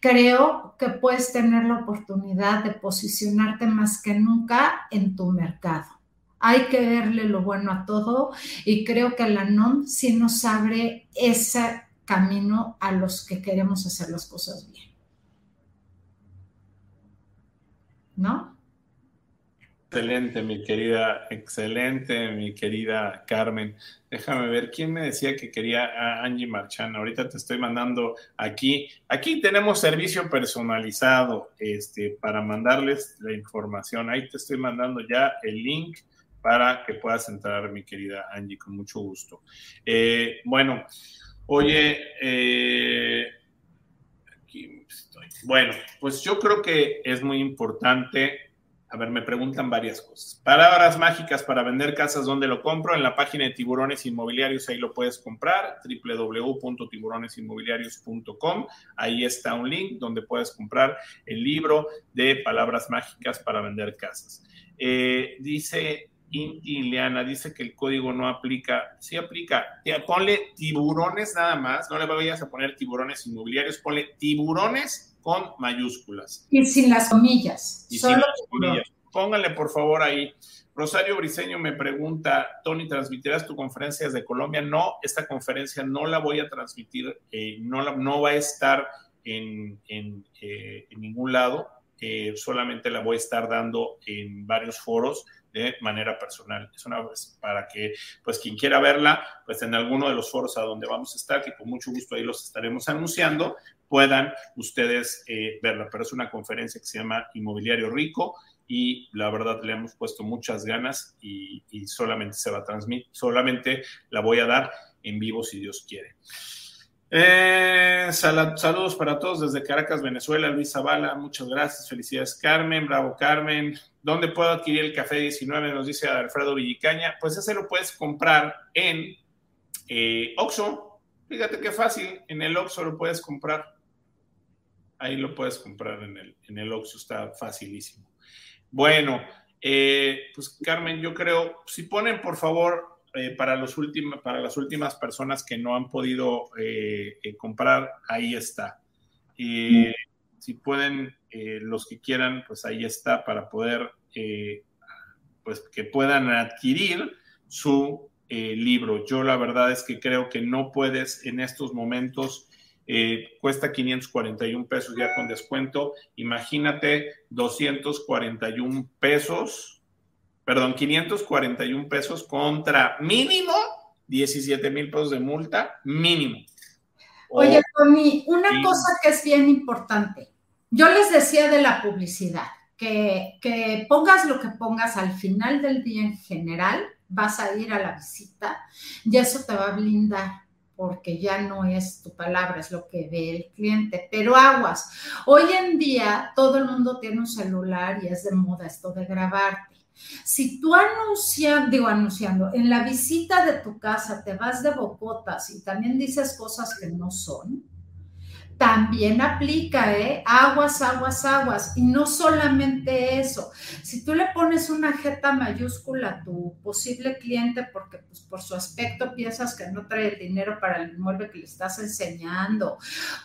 creo que puedes tener la oportunidad de posicionarte más que nunca en tu mercado. Hay que verle lo bueno a todo y creo que la NOM sí nos abre ese camino a los que queremos hacer las cosas bien. ¿No? Excelente, mi querida, excelente, mi querida Carmen. Déjame ver, ¿quién me decía que quería a Angie Marchán? Ahorita te estoy mandando aquí. Aquí tenemos servicio personalizado este, para mandarles la información. Ahí te estoy mandando ya el link para que puedas entrar, mi querida Angie, con mucho gusto. Eh, bueno, oye, eh, aquí estoy. Bueno, pues yo creo que es muy importante a ver, me preguntan varias cosas. Palabras mágicas para vender casas, ¿dónde lo compro? En la página de Tiburones Inmobiliarios, ahí lo puedes comprar, www.tiburonesinmobiliarios.com. Ahí está un link donde puedes comprar el libro de Palabras mágicas para vender casas. Eh, dice Ileana, dice que el código no aplica. Sí aplica. Ponle tiburones nada más, no le vayas a poner tiburones inmobiliarios, ponle tiburones con mayúsculas. Y sin las comillas. Y sin las comillas. Pónganle por favor ahí. Rosario Briseño me pregunta, Tony, ¿transmitirás tu conferencia desde Colombia? No, esta conferencia no la voy a transmitir, eh, no, no va a estar en, en, eh, ningún lado, eh, solamente la voy a estar dando en varios foros de manera personal. Es una vez para que, pues, quien quiera verla, pues en alguno de los foros a donde vamos a estar, que con mucho gusto ahí los estaremos anunciando, puedan ustedes eh, verla. Pero es una conferencia que se llama Inmobiliario Rico y la verdad le hemos puesto muchas ganas y, solamente se va a transmitir, solamente la voy a dar en vivo si Dios quiere. Eh, saludos para todos desde Caracas, Venezuela. Luis Zavala, muchas gracias. Felicidades, Carmen. Bravo, Carmen. ¿Dónde puedo adquirir el café 19? Nos dice Alfredo Villicaña. Pues ese lo puedes comprar en eh, Oxxo. Fíjate qué fácil. En el Oxxo lo puedes comprar. Ahí lo puedes comprar en el, en el Oxxo, está facilísimo. Bueno, eh, pues Carmen, yo creo, si ponen por favor eh, para, los para las últimas personas que no han podido eh, comprar, ahí está. Si pueden, los que quieran, pues ahí está para poder, pues que puedan adquirir su libro. Yo la verdad es que creo que no puedes en estos momentos eh, cuesta 541 pesos ya con descuento. Imagínate 241 pesos, perdón, 541 pesos contra mínimo 17 mil pesos de multa, mínimo. Oye, Tony, una cosa que es bien importante. Yo les decía de la publicidad, que, que pongas lo que pongas al final del día en general, vas a ir a la visita y eso te va a blindar porque ya no es tu palabra, es lo que ve el cliente. Pero aguas, hoy en día todo el mundo tiene un celular y es de moda esto de grabarte. Si tú anunciando, digo anunciando, en la visita de tu casa te vas de bocotas y también dices cosas que no son, también aplica, ¿eh? Aguas, aguas, aguas. Y no solamente eso. Si tú le pones una jeta mayúscula a tu posible cliente porque pues, por su aspecto piensas que no trae el dinero para el inmueble que le estás enseñando,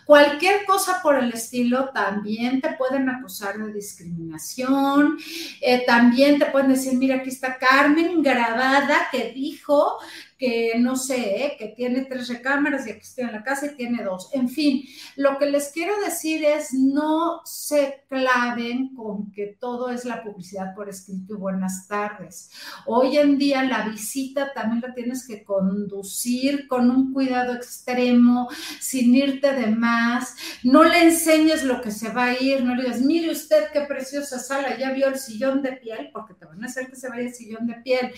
cualquier cosa por el estilo, también te pueden acusar de discriminación. Eh, también te pueden decir, mira, aquí está Carmen grabada que dijo que no sé, ¿eh? que tiene tres recámaras y aquí estoy en la casa y tiene dos. En fin, lo que les quiero decir es no se claven con que todo es la publicidad por escrito y buenas tardes. Hoy en día la visita también la tienes que conducir con un cuidado extremo, sin irte de más. No le enseñes lo que se va a ir, no le digas, mire usted qué preciosa sala, ya vio el sillón de piel, porque te van a hacer que se vaya el sillón de piel.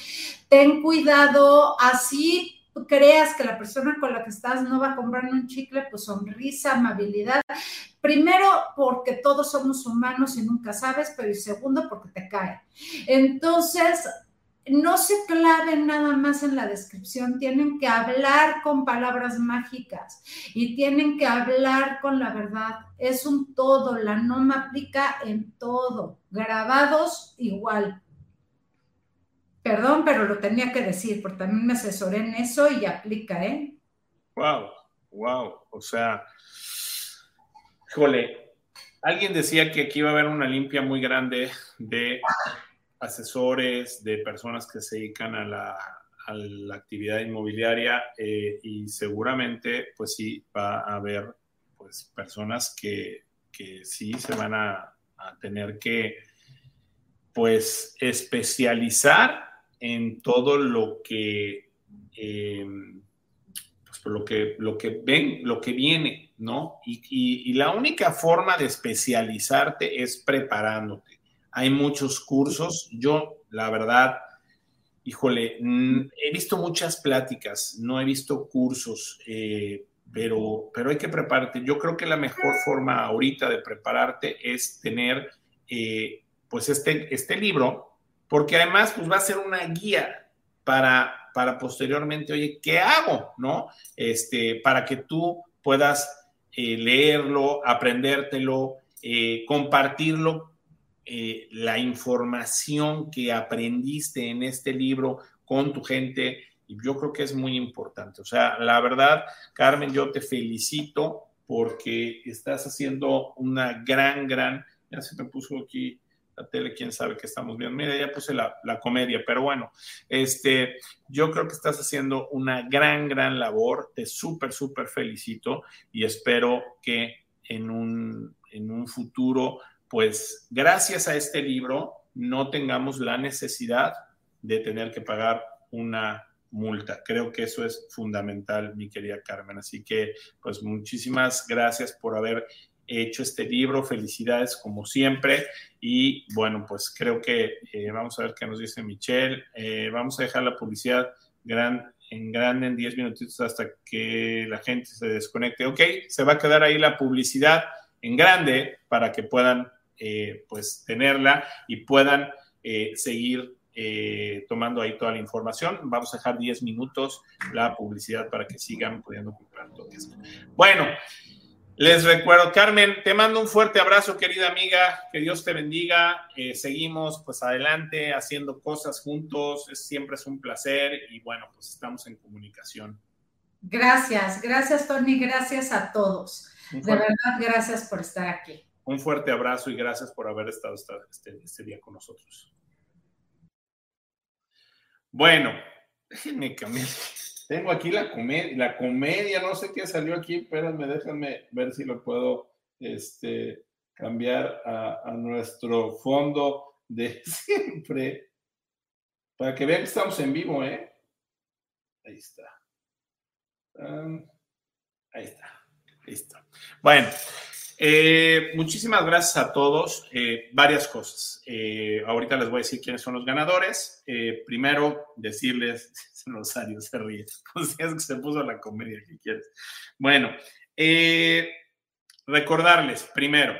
Ten cuidado, así creas que la persona con la que estás no va a comprar un chicle, pues sonrisa, amabilidad. Primero, porque todos somos humanos y nunca sabes, pero y segundo, porque te cae. Entonces, no se claven nada más en la descripción, tienen que hablar con palabras mágicas y tienen que hablar con la verdad. Es un todo, la norma aplica en todo. Grabados igual. Perdón, pero lo tenía que decir, porque también me asesoré en eso y aplica, ¿eh? Wow, wow. O sea, híjole, alguien decía que aquí iba a haber una limpia muy grande de asesores, de personas que se dedican a la, actividad inmobiliaria eh, y seguramente, pues sí, va a haber pues personas que, sí se van a, tener que pues especializar en todo lo que, eh, pues, lo que, lo que ven, lo que viene, ¿no? Y, la única forma de especializarte es preparándote. Hay muchos cursos. Yo, la verdad, híjole, he visto muchas pláticas, no he visto cursos, eh, pero, pero hay que prepararte. Yo creo que la mejor forma ahorita de prepararte es tener, eh, pues, este, este libro porque además pues va a ser una guía para, para posteriormente, oye, ¿qué hago? ¿No? Este, para que tú puedas eh, leerlo, aprendértelo, eh, compartirlo, eh, la información que aprendiste en este libro con tu gente. Y yo creo que es muy importante. O sea, la verdad, Carmen, yo te felicito porque estás haciendo una gran, gran, ya se me puso aquí la tele, quién sabe qué estamos viendo. Mira, ya puse la, comedia, pero bueno, este, yo creo que estás haciendo una gran, gran labor. Te súper, súper felicito y espero que en un, en un futuro, pues gracias a este libro, no tengamos la necesidad de tener que pagar una multa. Creo que eso es fundamental, mi querida Carmen. Así que, pues muchísimas gracias por haber hecho este libro. Felicidades como siempre. Y bueno, pues creo que eh, vamos a ver qué nos dice Michelle. Eh, vamos a dejar la publicidad gran, en grande en 10 minutitos hasta que la gente se desconecte. Ok, se va a quedar ahí la publicidad en grande para que puedan eh, pues tenerla y puedan seguir tomando ahí toda la información. Vamos a dejar 10 minutos la publicidad para que sigan pudiendo comprar. Bueno, les recuerdo, Carmen, te mando un fuerte abrazo, querida amiga, que Dios te bendiga. Eh, seguimos pues adelante haciendo cosas juntos, siempre es un placer y bueno, pues estamos en comunicación. Gracias, gracias Tony, gracias a todos. De verdad, gracias por estar aquí. Un fuerte abrazo y gracias por haber estado este, este día con nosotros. Bueno, déjenme cambiar. Tengo aquí la comedia, la comedia, no sé qué salió aquí, espérenme, déjenme ver si lo puedo este, cambiar a, nuestro fondo de siempre, para que vean que estamos en vivo, ¿eh? Ahí está. ahí está. Listo. Bueno, eh, muchísimas gracias a todos. Eh, varias cosas. Eh, ahorita les voy a decir quiénes son los ganadores. primero, decirles, Rosario se ríe, es que se puso la comedia que quieres. Bueno, recordarles, primero,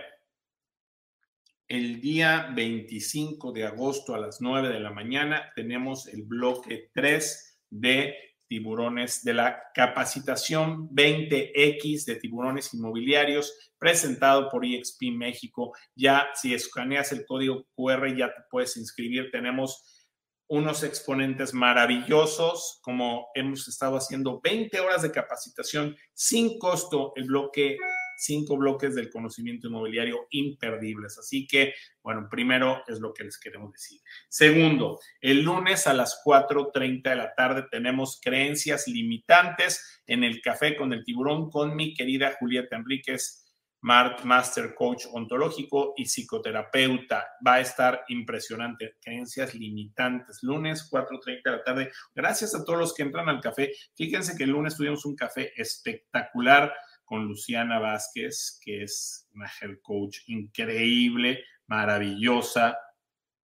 el día 25 de agosto a las 9 de la mañana tenemos el bloque 3 de tiburones de la capacitación 20X de tiburones inmobiliarios presentado por EXP México. Ya si escaneas el código QR ya te puedes inscribir. Tenemos unos exponentes maravillosos, como hemos estado haciendo 20 horas de capacitación sin costo. El bloque cinco bloques del conocimiento inmobiliario imperdibles. Así que, bueno, primero es lo que les queremos decir. Segundo, el lunes a las 4.30 de la tarde tenemos creencias limitantes en el café con el tiburón con mi querida Julieta Enríquez Master Coach ontológico y psicoterapeuta. Va a estar impresionante. Creencias limitantes. Lunes, 4.30 de la tarde. Gracias a todos los que entran al café. Fíjense que el lunes tuvimos un café espectacular con Luciana Vázquez, que es una health coach increíble, maravillosa.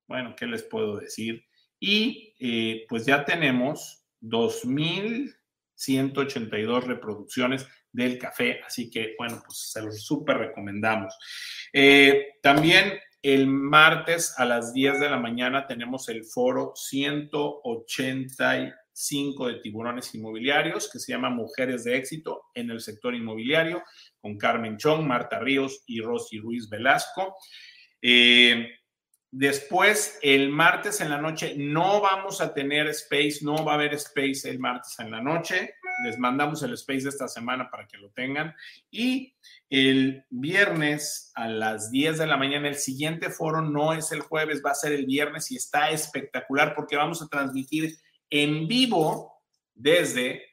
Bueno, ¿qué les puedo decir? Y eh, pues ya tenemos 2.182 reproducciones del café. Así que, bueno, pues se los súper recomendamos. Eh, también el martes a las 10 de la mañana tenemos el foro 185 de tiburones inmobiliarios que se llama Mujeres de Éxito en el sector inmobiliario con Carmen Chong, Marta Ríos y Rosy Ruiz Velasco. Eh, después, el martes en la noche, no vamos a tener space, no va a haber space el martes en la noche les mandamos el space de esta semana para que lo tengan. Y el viernes a las 10 de la mañana, el siguiente foro no es el jueves, va a ser el viernes y está espectacular porque vamos a transmitir en vivo desde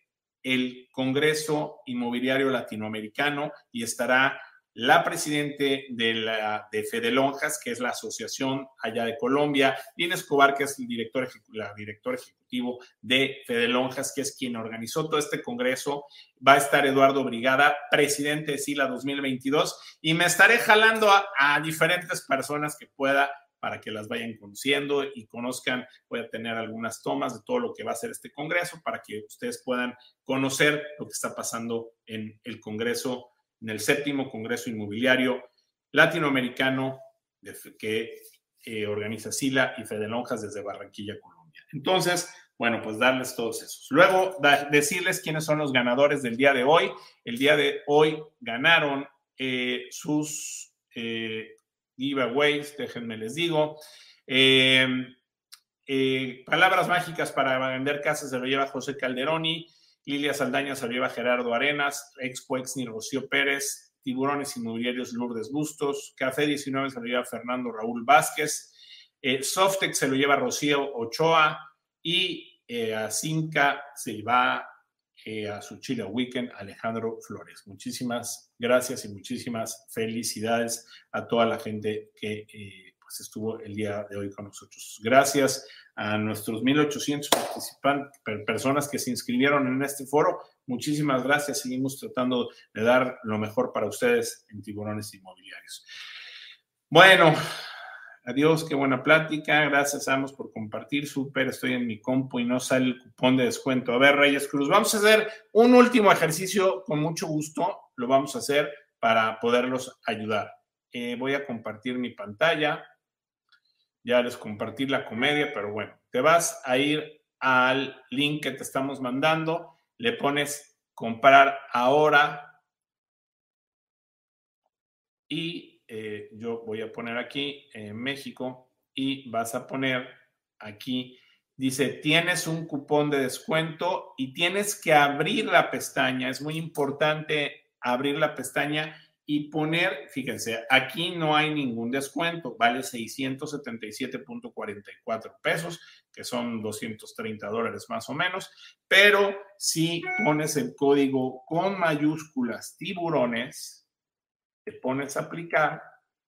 el Congreso Inmobiliario Latinoamericano y estará la presidente de, la, de Fede Lonjas, que es la asociación allá de Colombia, Lina Escobar, que es el director, la director ejecutivo de Fede Lonjas, que es quien organizó todo este congreso. Va a estar Eduardo Brigada, presidente de SILA 2022, y me estaré jalando a, a diferentes personas que pueda para que las vayan conociendo y conozcan. Voy a tener algunas tomas de todo lo que va a ser este Congreso para que ustedes puedan conocer lo que está pasando en el Congreso en el séptimo Congreso Inmobiliario Latinoamericano que eh, organiza Sila y Fede Lonjas desde Barranquilla, Colombia. Entonces, bueno, pues darles todos esos. Luego, decirles quiénes son los ganadores del día de hoy. El día de hoy ganaron eh, sus eh, giveaways, déjenme les digo. Em, palabras mágicas para vender casas se lo lleva José Calderoni. Lilia Saldaña se lo lleva Gerardo Arenas, Expo Exni Rocío Pérez, Tiburones Inmobiliarios Lourdes Bustos, Café 19 se lo lleva Fernando Raúl Vázquez, eh, Softex se lo lleva Rocío Ochoa y eh, a Cinca se va eh, a su Chile Weekend Alejandro Flores. Muchísimas gracias y muchísimas felicidades a toda la gente que pues estuvo el día de hoy con nosotros. Gracias a nuestros 1.800 participantes, personas que se inscribieron en este foro. Muchísimas gracias. Seguimos tratando de dar lo mejor para ustedes en tiburones inmobiliarios. Bueno, adiós, qué buena plática. Gracias, Amos, por compartir. Súper, estoy en mi compu y no sale el cupón de descuento. A ver, Reyes Cruz, vamos a hacer un último ejercicio con mucho gusto. Lo vamos a hacer para poderlos ayudar. Eh, voy a compartir mi pantalla ya les compartí la comedia, pero bueno, te vas a ir al link que te estamos mandando, le pones comprar ahora y eh, yo voy a poner aquí en México y vas a poner aquí, dice, tienes un cupón de descuento y tienes que abrir la pestaña, es muy importante abrir la pestaña y poner, fíjense, aquí no hay ningún descuento, vale 677.44 pesos, que son 230 dólares más o menos, pero si pones el código con mayúsculas tiburones, te pones a aplicar,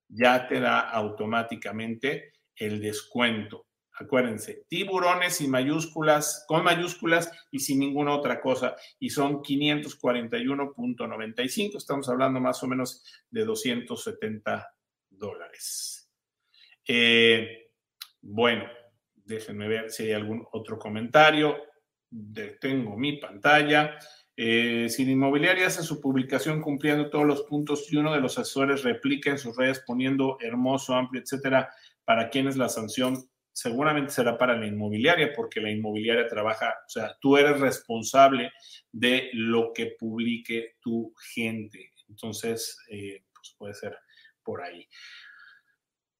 ya te da automáticamente el descuento. Acuérdense, tiburones y mayúsculas, con mayúsculas y sin ninguna otra cosa. Y son 541.95. Estamos hablando más o menos de 270 dólares. Eh, bueno, déjenme ver si hay algún otro comentario. Detengo mi pantalla. Eh, si Inmobiliaria hace su publicación cumpliendo todos los puntos y uno de los asesores replica en sus redes poniendo hermoso, amplio, etcétera, ¿para quién es la sanción? seguramente será para la inmobiliaria, porque la inmobiliaria trabaja, o sea, tú eres responsable de lo que publique tu gente. Entonces, eh, pues puede ser por ahí.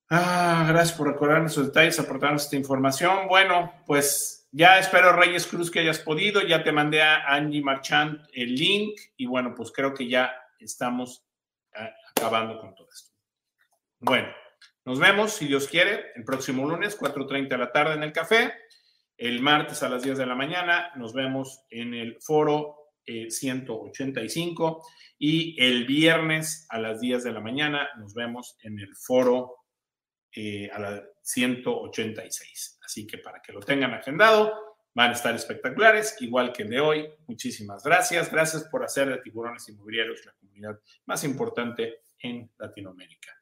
Ah, gracias por recordarme esos detalles, aportarnos esta información. Bueno, pues ya espero, Reyes Cruz, que hayas podido. Ya te mandé a Angie Marchand el link y bueno, pues creo que ya estamos acabando con todo esto. Bueno, nos vemos, si Dios quiere, el próximo lunes, 4.30 de la tarde en el café. El martes a las 10 de la mañana nos vemos en el foro 185 eh, y el viernes a las 10 de la mañana nos vemos en el foro eh, a las 186. Así que para que lo tengan agendado, van a estar espectaculares, igual que el de hoy. Muchísimas gracias. Gracias por hacer de Tiburones Inmobiliarios la comunidad más importante en Latinoamérica.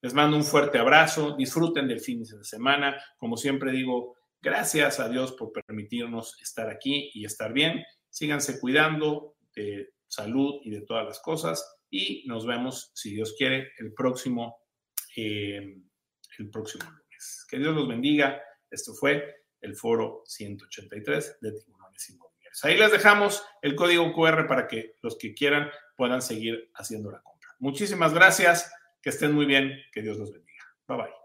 Les mando un fuerte abrazo, disfruten del fin de semana. Como siempre digo, gracias a Dios por permitirnos estar aquí y estar bien. Síganse cuidando de salud y de todas las cosas y nos vemos, si Dios quiere, el próximo, eh, el próximo lunes. Que Dios los bendiga. Esto fue el foro 183 de Tiburones Inmobiliarios. Ahí les dejamos el código QR para que los que quieran puedan seguir haciendo la compra. Muchísimas gracias, que estén muy bien, que Dios los bendiga. Bye bye.